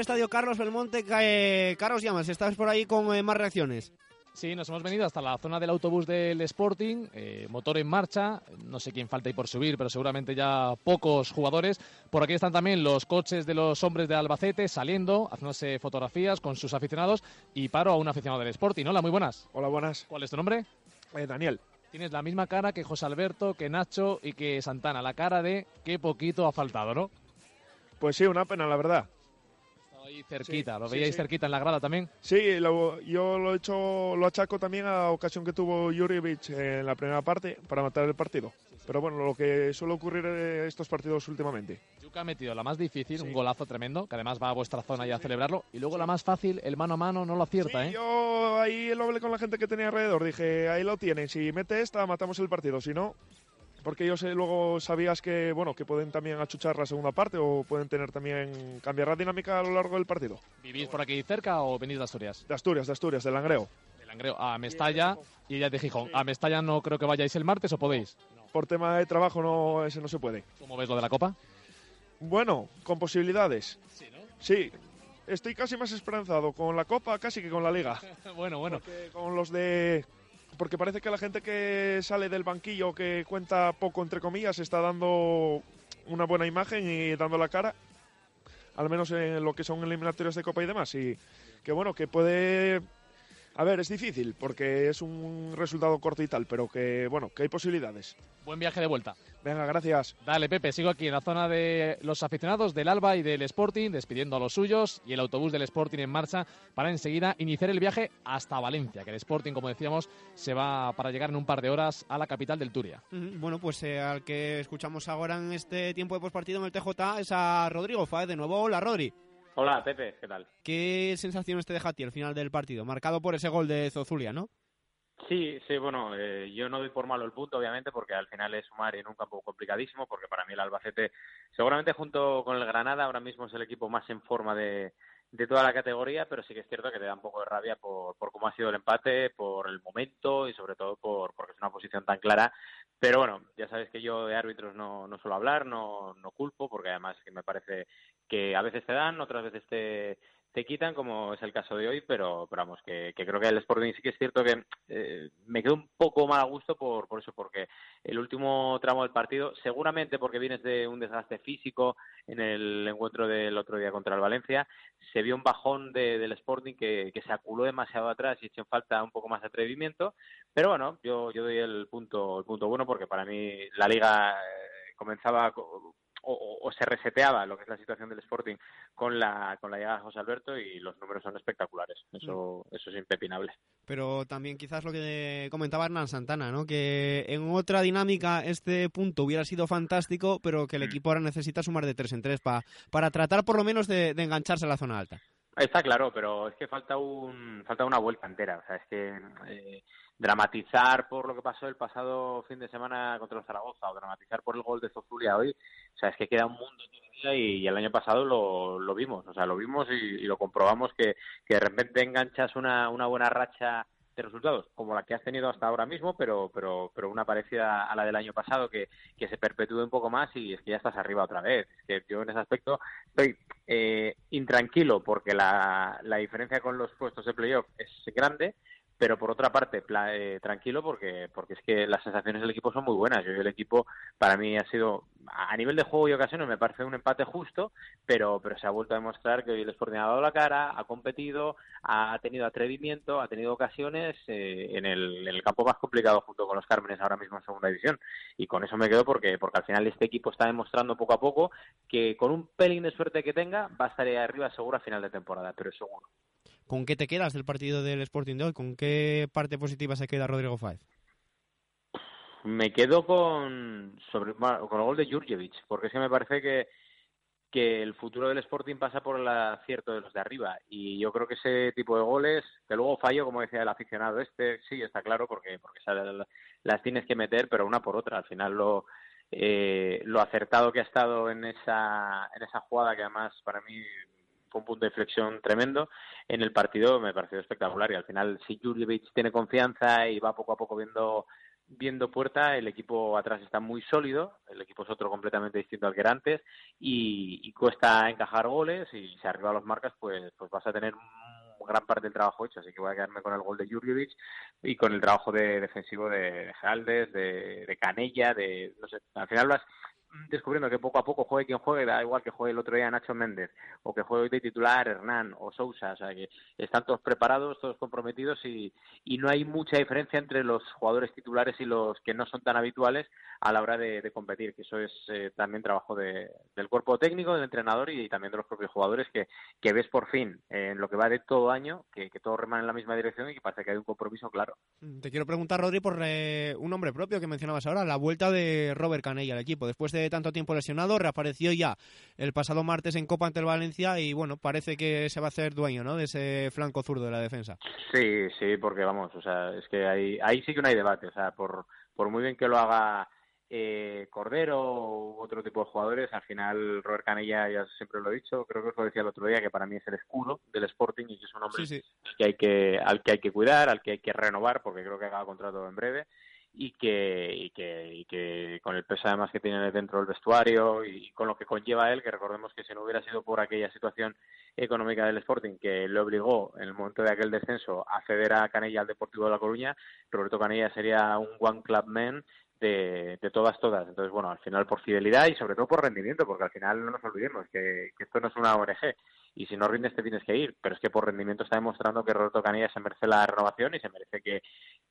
Estadio Carlos Belmonte. Eh, Carlos Llamas, estás por ahí con eh, más reacciones. Sí, nos hemos venido hasta la zona del autobús del Sporting, eh, motor en marcha, no sé quién falta ahí por subir, pero seguramente ya pocos jugadores. Por aquí están también los coches de los hombres de Albacete saliendo, haciéndose fotografías con sus aficionados y paro a un aficionado del Sporting. Hola, muy buenas. Hola, buenas. ¿Cuál es tu nombre? Eh, Daniel. Tienes la misma cara que José Alberto, que Nacho y que Santana, la cara de qué poquito ha faltado, ¿no? Pues sí, una pena, la verdad. Ahí cerquita, Sí, ¿lo sí, veíais sí. cerquita en la grada también? Sí, lo- yo lo he hecho, lo achaco también a la ocasión que tuvo Jurjevic en la primera parte para matar el partido. Pero bueno, lo que suele ocurrir en estos partidos últimamente. Yuka ha metido la más difícil, un golazo tremendo, que además va a vuestra zona y a celebrarlo. Y luego la más fácil, el mano a mano, no lo acierta, ¿eh? Yo ahí lo hablé con la gente que tenía alrededor. Dije, ahí lo tienen. Si mete esta, matamos el partido. Si no, porque ellos eh, luego sabías que bueno que pueden también achuchar la segunda parte o pueden tener también cambiar la dinámica a lo largo del partido. ¿Vivís por aquí cerca o venís de Asturias? De Asturias, de Asturias, de Langreo. De Langreo a Mestalla y ella de Gijón. A Mestalla no creo que vayáis el martes o podéis. Por tema de trabajo no ese no se puede. ¿Cómo ves lo de la Copa? Bueno, con posibilidades. Sí, Estoy casi más esperanzado con la Copa casi que con la Liga. bueno, bueno. Porque con los de porque parece que la gente que sale del banquillo, que cuenta poco, entre comillas, está dando una buena imagen y dando la cara, al menos en lo que son eliminatorios de Copa y demás. Y que bueno, que puede... A ver, es difícil porque es un resultado corto y tal, pero que bueno, que hay posibilidades. Buen viaje de vuelta. Venga, gracias. Dale, Pepe, sigo aquí en la zona de los aficionados del Alba y del Sporting, despidiendo a los suyos y el autobús del Sporting en marcha para enseguida iniciar el viaje hasta Valencia, que el Sporting, como decíamos, se va para llegar en un par de horas a la capital del Turia. Bueno, pues eh, al que escuchamos ahora en este tiempo de pospartido en el TJ es a Rodrigo Fáez de nuevo. Hola, Rodri. Hola, Pepe, ¿qué tal? ¿Qué sensaciones te deja a ti al final del partido? Marcado por ese gol de Zozulia, ¿no? Sí, sí, bueno, eh, yo no doy por malo el punto, obviamente, porque al final es sumar en un campo complicadísimo, porque para mí el Albacete, seguramente junto con el Granada, ahora mismo es el equipo más en forma de, de toda la categoría, pero sí que es cierto que te da un poco de rabia por, por cómo ha sido el empate, por el momento y sobre todo por porque es una posición tan clara. Pero bueno, ya sabes que yo de árbitros no, no suelo hablar, no, no culpo, porque además que me parece que a veces te dan, otras veces te, te quitan, como es el caso de hoy, pero, pero vamos, que, creo que el Sporting sí que es cierto que eh, me quedó un poco mal a gusto por, por eso, porque el último tramo del partido, seguramente porque vienes de un desgaste físico en el encuentro del otro día contra el Valencia, se vio un bajón de- del Sporting que, se aculó demasiado atrás y echó en falta un poco más de atrevimiento, pero bueno, yo, yo doy el punto, el punto bueno porque para mí la liga eh, comenzaba co- o, se reseteaba lo que es la situación del Sporting con la con la llegada de José Alberto y los números son espectaculares. Eso eso es impepinable. Pero también quizás lo que comentaba Hernán Santana, ¿no? Que en otra dinámica este punto hubiera sido fantástico, pero que el equipo ahora necesita sumar de tres en tres pa- para tratar por lo menos de, de engancharse a la zona alta. Está claro, pero es que falta un falta una vuelta entera. O sea, es que eh, dramatizar por lo que pasó el pasado fin de semana contra el Zaragoza o dramatizar por el gol de Zozulia hoy, o sea, es que queda un mundo todavía y, el año pasado lo, lo vimos, o sea, lo vimos y, y lo comprobamos que, que de repente enganchas una, una buena racha resultados como la que has tenido hasta ahora mismo, pero pero pero una parecida a la del año pasado que, que se perpetúe un poco más y es que ya estás arriba otra vez. Es que yo en ese aspecto estoy eh, intranquilo porque la, la diferencia con los puestos de playoff es grande, pero por otra parte pla- eh, tranquilo porque porque es que las sensaciones del equipo son muy buenas. Yo el equipo para mí ha sido a nivel de juego y ocasiones me parece un empate justo, pero pero se ha vuelto a demostrar que hoy el Sporting ha dado la cara, ha competido, ha tenido atrevimiento, ha tenido ocasiones eh, en, el, campo más complicado junto con los Cármenes ahora mismo en segunda división y con eso me quedo porque porque al final este equipo está demostrando poco a poco que con un pelín de suerte que tenga va a estar ahí arriba seguro a final de temporada, pero seguro. ¿Con qué te quedas del partido del Sporting de hoy? ¿Con qué parte positiva se queda Rodrigo Fáez? Me quedo con sobre con el gol de Jurjevic, porque es que me parece que que el futuro del Sporting pasa por el acierto de los de arriba y yo creo que ese tipo de goles que luego fallo como decía el aficionado este sí está claro porque porque las tienes que meter pero una por otra al final lo eh, lo acertado que ha estado en esa en esa jugada que además para mí fue un punto de inflexión tremendo en el partido me pareció espectacular. Y al final si Jurjevic tiene confianza y va poco a poco viendo viendo puerta, el equipo atrás está muy sólido, el equipo es otro completamente distinto al que era antes y, cuesta encajar goles y si arriba los marcas, pues, pues vas a tener gran parte del trabajo hecho, así que voy a quedarme con el gol de Jurjevic y con el trabajo de defensivo de, de Geraldes, de, de Canella, de no sé, al final vas descubriendo que poco a poco juegue quien juegue, da igual que juegue el otro día Nacho Méndez o que juegue hoy de titular Hernán o Sousa, o sea que están todos preparados, todos comprometidos y, y no hay mucha diferencia entre los jugadores titulares y los que no son tan habituales a la hora de, de competir, que eso es eh, también trabajo de- del cuerpo técnico, del entrenador y también de los propios jugadores que, que ves por fin en lo que va de todo año, que, que todos reman en la misma dirección y que parece que hay un compromiso claro. Te quiero preguntar, Rodri, por eh, un nombre propio que mencionabas ahora, la vuelta de Robert Canella al equipo. Después de tanto tiempo lesionado, reapareció ya el pasado martes en Copa ante el Valencia y bueno, parece que se va a hacer dueño ¿no? de ese flanco zurdo de la defensa. Sí, sí, porque vamos, o sea, es que ahí, ahí sí que no hay debate, o sea, por, por muy bien que lo haga eh, Cordero u otro tipo de jugadores, al final Robert Canella, ya siempre lo he dicho, creo que os lo decía el otro día, que para mí es el escudo del Sporting y que es un hombre Sí, que hay que, al que hay que cuidar, al que hay que renovar, porque creo que acaba contrato en breve y que, y que, y que con el peso además que tiene dentro del vestuario y con lo que conlleva él, que recordemos que si no hubiera sido por aquella situación económica del Sporting que le obligó en el momento de aquel descenso a ceder a Canella al Deportivo de La Coruña, Roberto Canella sería un one club man de, de todas, todas. Entonces, bueno, al final por fidelidad y sobre todo por rendimiento, porque al final no nos olvidemos que, que esto no es una ONG y si no rindes te tienes que ir, pero es que por rendimiento está demostrando que Roberto Canella se merece la renovación y se merece que,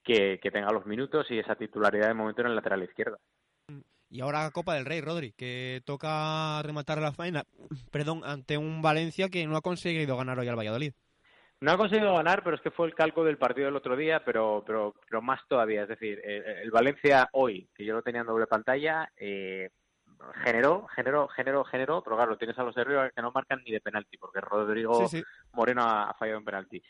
que, que tenga los minutos y esa titularidad de momento en el lateral izquierdo. Y ahora Copa del Rey, Rodri, que toca rematar la faena, perdón, ante un Valencia que no ha conseguido ganar hoy al Valladolid. No ha conseguido ganar, pero es que fue el calco del partido del otro día, pero pero, pero más todavía. Es decir, eh, el Valencia hoy, que yo lo tenía en doble pantalla, eh, generó, generó, generó, generó, pero claro, tienes a los de arriba que no marcan ni de penalti, porque Rodrigo Sí, sí. Moreno ha, ha fallado en penalti.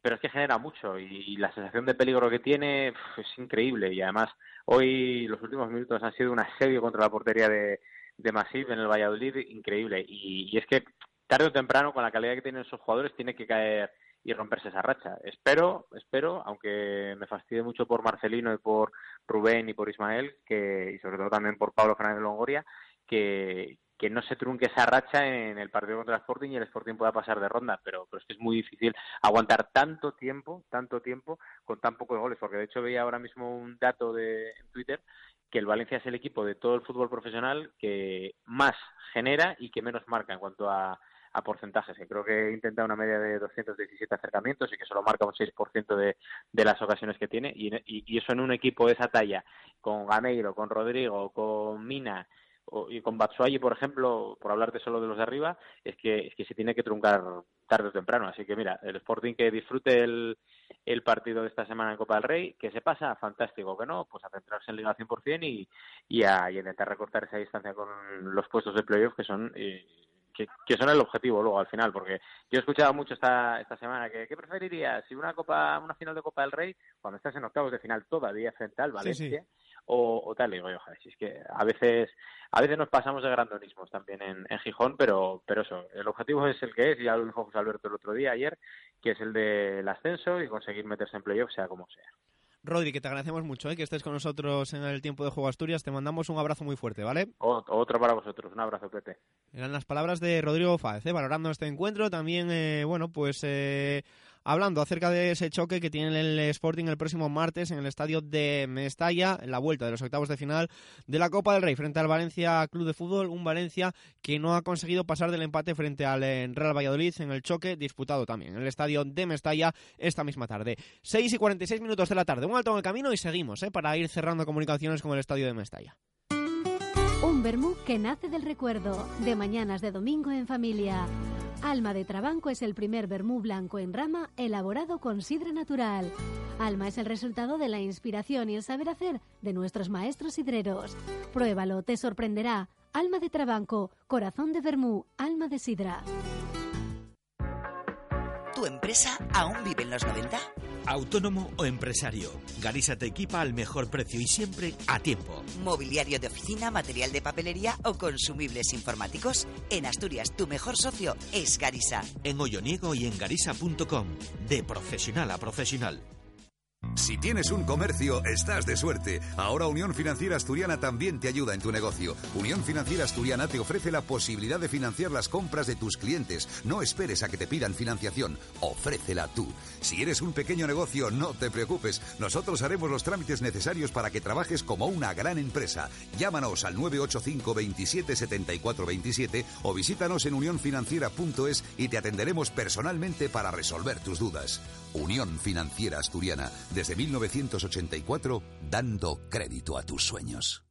Pero es que genera mucho y, y la sensación de peligro que tiene es increíble. Y además, hoy los últimos minutos han sido un asedio contra la portería de, de Masip en el Valladolid, increíble. Y, y es que tarde o temprano, con la calidad que tienen esos jugadores, tiene que caer y romperse esa racha. Espero, espero, aunque me fastidie mucho por Marcelino y por Rubén y por Ismael, que, y sobre todo también por Pablo Fernández Longoria, que, que no se trunque esa racha en el partido contra el Sporting y el Sporting pueda pasar de ronda, pero, pero es que es muy difícil aguantar tanto tiempo, tanto tiempo con tan pocos goles, porque de hecho veía ahora mismo un dato de en Twitter que el Valencia es el equipo de todo el fútbol profesional que más genera y que menos marca en cuanto a, a porcentajes, que creo que intenta una media de 217 acercamientos y que solo marca un 6% de, de las ocasiones que tiene, y, y, y eso en un equipo de esa talla, con Gameiro, con Rodrigo, con Mina, o- y con Batsuagi, por ejemplo, por hablarte solo de los de arriba, es que, es que se tiene que truncar tarde o temprano. Así que mira, el Sporting que disfrute el, el partido de esta semana en Copa del Rey, que se pasa, fantástico, que no, pues a centrarse en Liga al 100% y, y, a, y intentar recortar esa distancia con los puestos de playoff que son... eh, que, que son el objetivo luego al final, porque yo he escuchado mucho esta, esta semana que ¿qué preferirías? Si una copa, una final de Copa del Rey, cuando estás en octavos de final todavía frente al Valencia, o, o tal, y digo yo, joder, si es que a veces, a veces nos pasamos de grandonismos también en, en Gijón, pero, pero eso, el objetivo es el que es, y ya lo dijo José Alberto el otro día, ayer, que es el del ascenso y conseguir meterse en playoff, sea como sea. Rodri, que te agradecemos mucho ¿eh? que estés con nosotros en el tiempo de Juego Asturias. Te mandamos un abrazo muy fuerte, ¿vale? Otro para vosotros, un abrazo, Pepe. Eran las palabras de Rodrigo Fáez, ¿eh? valorando este encuentro. También, eh, bueno, pues eh, hablando acerca de ese choque que tiene el Sporting el próximo martes en el estadio de Mestalla, en la vuelta de los octavos de final de la Copa del Rey frente al Valencia Club de Fútbol. Un Valencia que no ha conseguido pasar del empate frente al eh, Real Valladolid en el choque disputado también en el estadio de Mestalla esta misma tarde. 6 y 46 minutos de la tarde. Un alto en el camino y seguimos para ir cerrando comunicaciones con el estadio de Mestalla. Un vermú que nace del recuerdo, de mañanas de domingo en familia. Alma de Trabanco es el primer vermú blanco en rama elaborado con sidra natural. Alma es el resultado de la inspiración y el saber hacer de nuestros maestros sidreros. Pruébalo, te sorprenderá. Alma de Trabanco, corazón de vermú, alma de sidra. ¿Tu empresa aún vive en los 90? Autónomo o empresario, Garisa te equipa al mejor precio y siempre a tiempo. ¿Mobiliario de oficina, material de papelería o consumibles informáticos? En Asturias, tu mejor socio es Garisa. En Hoyoniego y en garisa.com, de profesional a profesional. Si tienes un comercio, estás de suerte. Ahora Unión Financiera Asturiana también te ayuda en tu negocio. Unión Financiera Asturiana te ofrece la posibilidad de financiar las compras de tus clientes. No esperes a que te pidan financiación, ofrécela tú. Si eres un pequeño negocio, no te preocupes. Nosotros haremos los trámites necesarios para que trabajes como una gran empresa. Llámanos al 985 27 74 27 o visítanos en unionfinanciera.es y te atenderemos personalmente para resolver tus dudas. Unión Financiera Asturiana, desde 1984, dando crédito a tus sueños.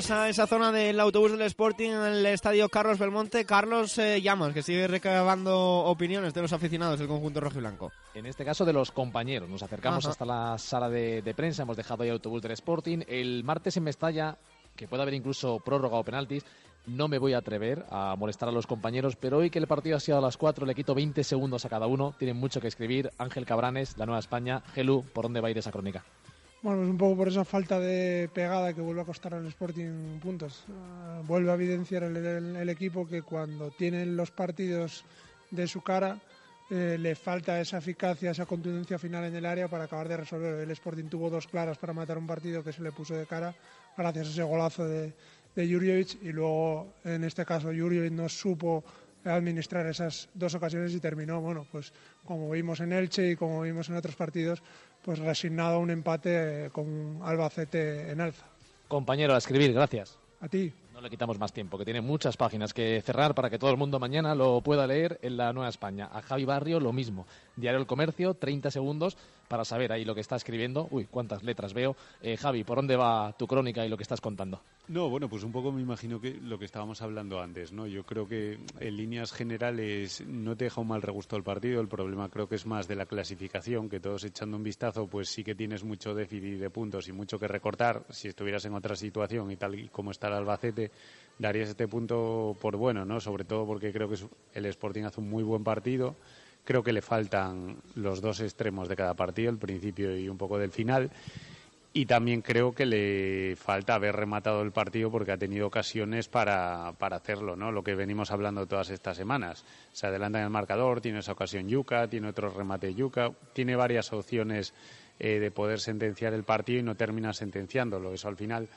Volvemos a esa zona del autobús del Sporting en el estadio Carlos Belmonte. Carlos eh, Llamas, que sigue recabando opiniones de los aficionados del conjunto rojo y blanco. En este caso de los compañeros. Nos acercamos Ajá. hasta la sala de, de prensa, hemos dejado ahí el autobús del Sporting. El martes en Mestalla, que puede haber incluso prórroga o penaltis, no me voy a atrever a molestar a los compañeros, pero hoy que el partido ha sido a las 4, le quito 20 segundos a cada uno. Tienen mucho que escribir. Ángel Cabranes, La Nueva España. Gelu, ¿por dónde va a ir esa crónica? Bueno, pues un poco por esa falta de pegada que vuelve a costar al Sporting puntos. Ah, vuelve a evidenciar el, equipo que cuando tienen los partidos de su cara eh, le falta esa eficacia, esa contundencia final en el área para acabar de resolver. El Sporting tuvo dos claras para matar un partido que se le puso de cara gracias a ese golazo de, de y luego en este caso Jurjevic no supo administrar esas dos ocasiones y terminó, bueno, pues como vimos en Elche y como vimos en otros partidos, pues resignado a un empate con Albacete en alza. Compañero, a escribir, gracias. A ti. No le quitamos más tiempo, que tiene muchas páginas que cerrar para que todo el mundo mañana lo pueda leer en la Nueva España. A Javi Barrio lo mismo. Diario El Comercio, 30 segundos para saber ahí lo que está escribiendo. Uy, cuántas letras veo. Eh, Javi, ¿por dónde va tu crónica y lo que estás contando? No, bueno, pues un poco me imagino que lo que estábamos hablando antes, ¿no? Yo creo que en líneas generales no te deja un mal regusto el partido. El problema creo que es más de la clasificación, que todos echando un vistazo, pues sí que tienes mucho déficit de puntos y mucho que recortar. Si estuvieras en otra situación y tal y como está el Albacete, darías este punto por bueno, ¿no? Sobre todo porque creo que el Sporting hace un muy buen partido. Creo que le faltan los dos extremos de cada partido, el principio y un poco del final. Y también creo que le falta haber rematado el partido porque ha tenido ocasiones para, para hacerlo, ¿no? Lo que venimos hablando todas estas semanas. Se adelanta en el marcador, tiene esa ocasión Yuca, tiene otro remate Yuca, tiene varias opciones eh, de poder sentenciar el partido y no termina sentenciándolo. Eso al final,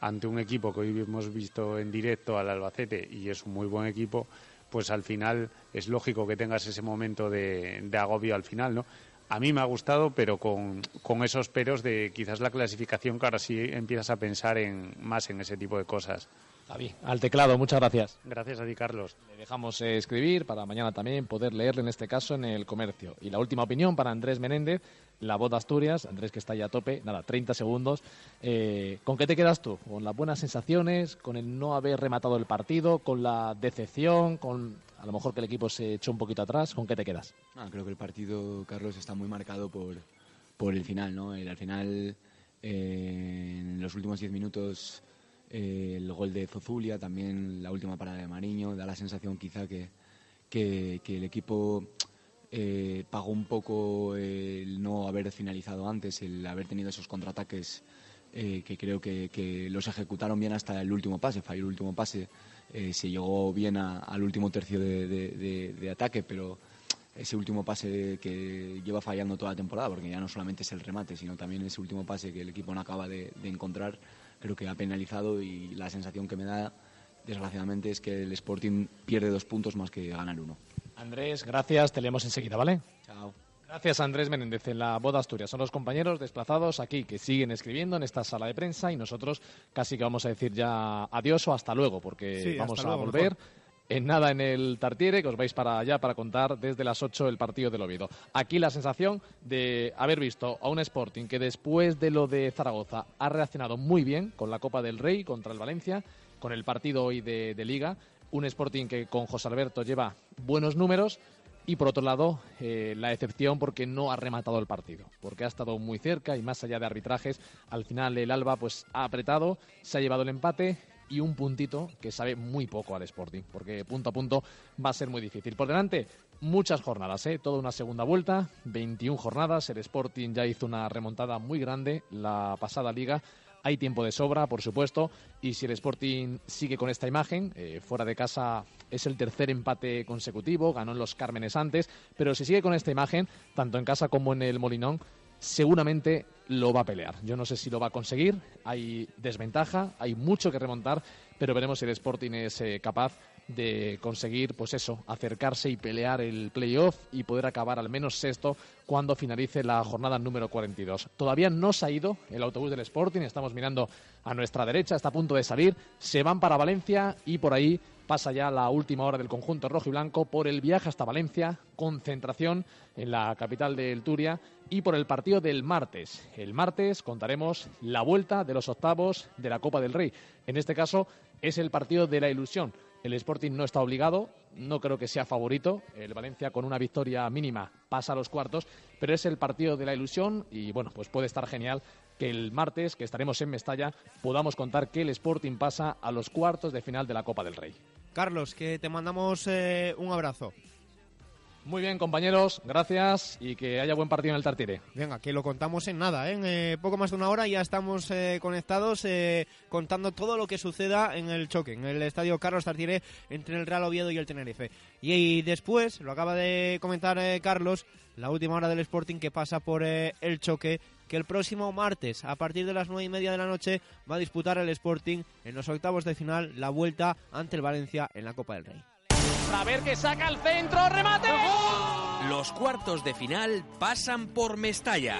ante un equipo que hoy hemos visto en directo al Albacete y es un muy buen equipo, pues al final es lógico que tengas ese momento de, de agobio al final, ¿no? A mí me ha gustado, pero con, con esos peros de quizás la clasificación, que ahora sí empiezas a pensar en, más en ese tipo de cosas. Javi, al teclado, muchas gracias. Gracias a ti, Carlos. Le dejamos eh, escribir para mañana también poder leerle en este caso en el comercio. Y la última opinión para Andrés Menéndez, la voz de Asturias. Andrés que está ya a tope, nada, 30 segundos. Eh, ¿Con qué te quedas tú? ¿Con las buenas sensaciones? ¿Con el no haber rematado el partido? ¿Con la decepción? ¿Con a lo mejor que el equipo se echó un poquito atrás? ¿Con qué te quedas? Ah, creo que el partido, Carlos, está muy marcado por, por el final, ¿no? El- al final, eh, en los últimos 10 minutos, eh, el gol de Zozulia, también la última parada de Mariño, da la sensación quizá que, que, que el equipo eh, pagó un poco el no haber finalizado antes, el haber tenido esos contraataques eh, que creo que, los ejecutaron bien hasta el último pase, falló el último pase, eh, se llegó bien a- al último tercio de, de- ataque, pero ese último pase que lleva fallando toda la temporada, porque ya no solamente es el remate, sino también ese último pase que el equipo no acaba de encontrar, creo que ha penalizado y la sensación que me da, desgraciadamente, es que el Sporting pierde dos puntos más que ganar uno. Andrés, gracias. Te leemos enseguida, ¿vale? Chao. Gracias, Andrés Menéndez, en la de Asturias. Son los compañeros desplazados aquí que siguen escribiendo en esta sala de prensa y nosotros casi que vamos a decir ya adiós o hasta luego, porque Sí, vamos a luego, volver. mejor. En nada en el Tartiere, que os vais para allá para contar desde las 8 el partido del Oviedo. Aquí la sensación de haber visto a un Sporting que después de lo de Zaragoza ha reaccionado muy bien con la Copa del Rey contra el Valencia, con el partido hoy de, de Liga. Un Sporting que con José Alberto lleva buenos números, y por otro lado, eh, la excepción porque no ha rematado el partido, porque ha estado muy cerca y más allá de arbitrajes, al final el Alba pues ha apretado, se ha llevado el empate y un puntito que sabe muy poco al Sporting, porque punto a punto va a ser muy difícil. Por delante, muchas jornadas, ¿eh? toda una segunda vuelta, 21 jornadas. El Sporting ya hizo una remontada muy grande la pasada liga. Hay tiempo de sobra, por supuesto, y si el Sporting sigue con esta imagen, eh, fuera de casa es el tercer empate consecutivo, ganó en los Cármenes antes, pero si sigue con esta imagen, tanto en casa como en el Molinón, seguramente lo va a pelear. Yo no sé si lo va a conseguir, hay desventaja, hay mucho que remontar, pero veremos si el Sporting es eh, capaz de conseguir, pues eso, acercarse y pelear el playoff y poder acabar al menos sexto cuando finalice la jornada número 42. Todavía no se ha ido el autobús del Sporting, estamos mirando a nuestra derecha, está a punto de salir, se van para Valencia y por ahí pasa ya la última hora del conjunto rojo y blanco por el viaje hasta Valencia, concentración en la capital del Turia y por el partido del martes. El martes contaremos la vuelta de los octavos de la Copa del Rey. En este caso es el partido de la ilusión. El Sporting no está obligado, no creo que sea favorito. El Valencia con una victoria mínima pasa a los cuartos, pero es el partido de la ilusión y bueno, pues puede estar genial que el martes, que estaremos en Mestalla, podamos contar que el Sporting pasa a los cuartos de final de la Copa del Rey. Carlos, que te mandamos eh, un abrazo. Muy bien, compañeros, gracias y que haya buen partido en el Tartiere. Venga, que lo contamos en nada, ¿eh? en eh, poco más de una hora ya estamos eh, conectados eh, contando todo lo que suceda en el choque, en el estadio Carlos Tartiere entre el Real Oviedo y el Tenerife. Y, y después, lo acaba de comentar eh, Carlos, la última hora del Sporting que pasa por eh, el choque que el próximo martes, a partir de las nueve y media de la noche, va a disputar el Sporting en los octavos de final la vuelta ante el Valencia en la Copa del Rey. A ver que saca el centro, remate. Los cuartos de final pasan por Mestalla.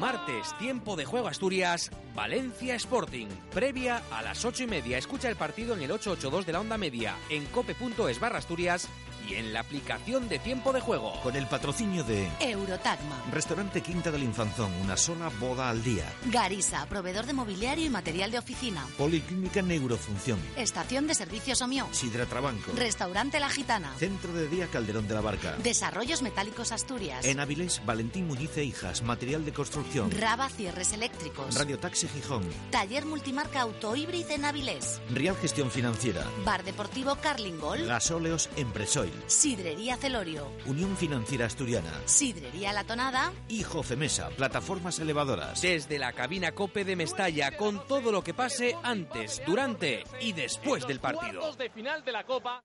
Martes, tiempo de juego Asturias, Valencia Sporting. Previa a las ocho y media. Escucha el partido en el 882 de la onda media, en cope.es barra Asturias y en la aplicación de tiempo de juego. Con el patrocinio de Eurotagma. Restaurante Quinta del Infanzón, una sola boda al día. Garisa, proveedor de mobiliario y material de oficina. Policlínica Neurofunción. Estación de servicios Omió. Sidra Trabanco. Restaurante La Gitana. Centro de Día Calderón de la Barca. Desarrollos Metálicos Asturias. En Avilés, Valentín Muñiz e Hijas, material de construcción. Raba Cierres Eléctricos. Radio Taxi Gijón. Taller Multimarca Auto Híbrido en Avilés. Real Gestión Financiera. Bar Deportivo Carlingol. Gasóleos Empresoil. Sidrería Celorio. Unión Financiera Asturiana. Sidrería La Tonada. Y Jofemesa, plataformas elevadoras. Desde la cabina Cope de Mestalla, con todo lo que pase antes, durante y después del partido. De final de la Copa.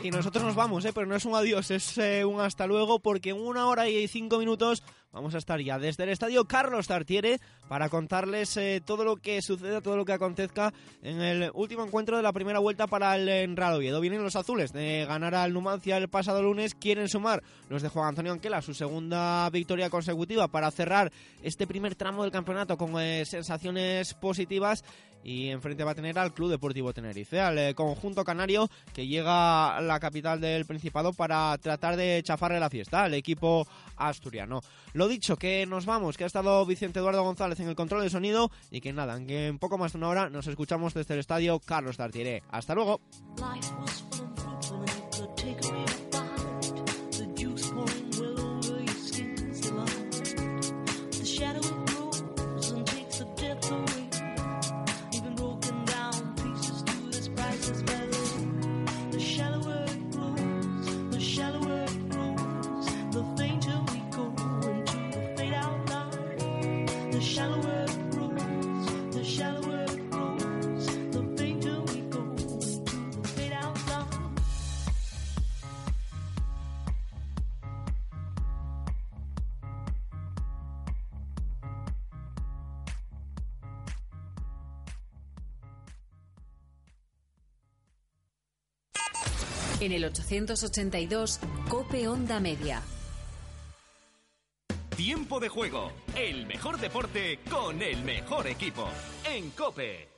Y nosotros nos vamos, ¿eh? pero no es un adiós, es eh, un hasta luego, porque en una hora y cinco minutos vamos a estar ya desde el estadio Carlos Tartiere para contarles eh, todo lo que suceda, todo lo que acontezca en el último encuentro de la primera vuelta para el Real Oviedo. Vienen los azules de ganar al Numancia el pasado lunes, quieren sumar los de Juan Antonio Anquela su segunda victoria consecutiva para cerrar este primer tramo del campeonato con eh, sensaciones positivas y enfrente va a tener al Club Deportivo Tenerife, al eh, conjunto canario que llega a la capital del Principado para tratar de chafarle la fiesta al equipo asturiano. Lo dicho, que nos vamos, que ha estado Vicente Eduardo González en el control de sonido y que nada, que en poco más de una hora nos escuchamos desde el estadio Carlos Tartiere. Hasta luego. En el 882, Cope Onda Media. Tiempo de juego, el mejor deporte con el mejor equipo. En Cope.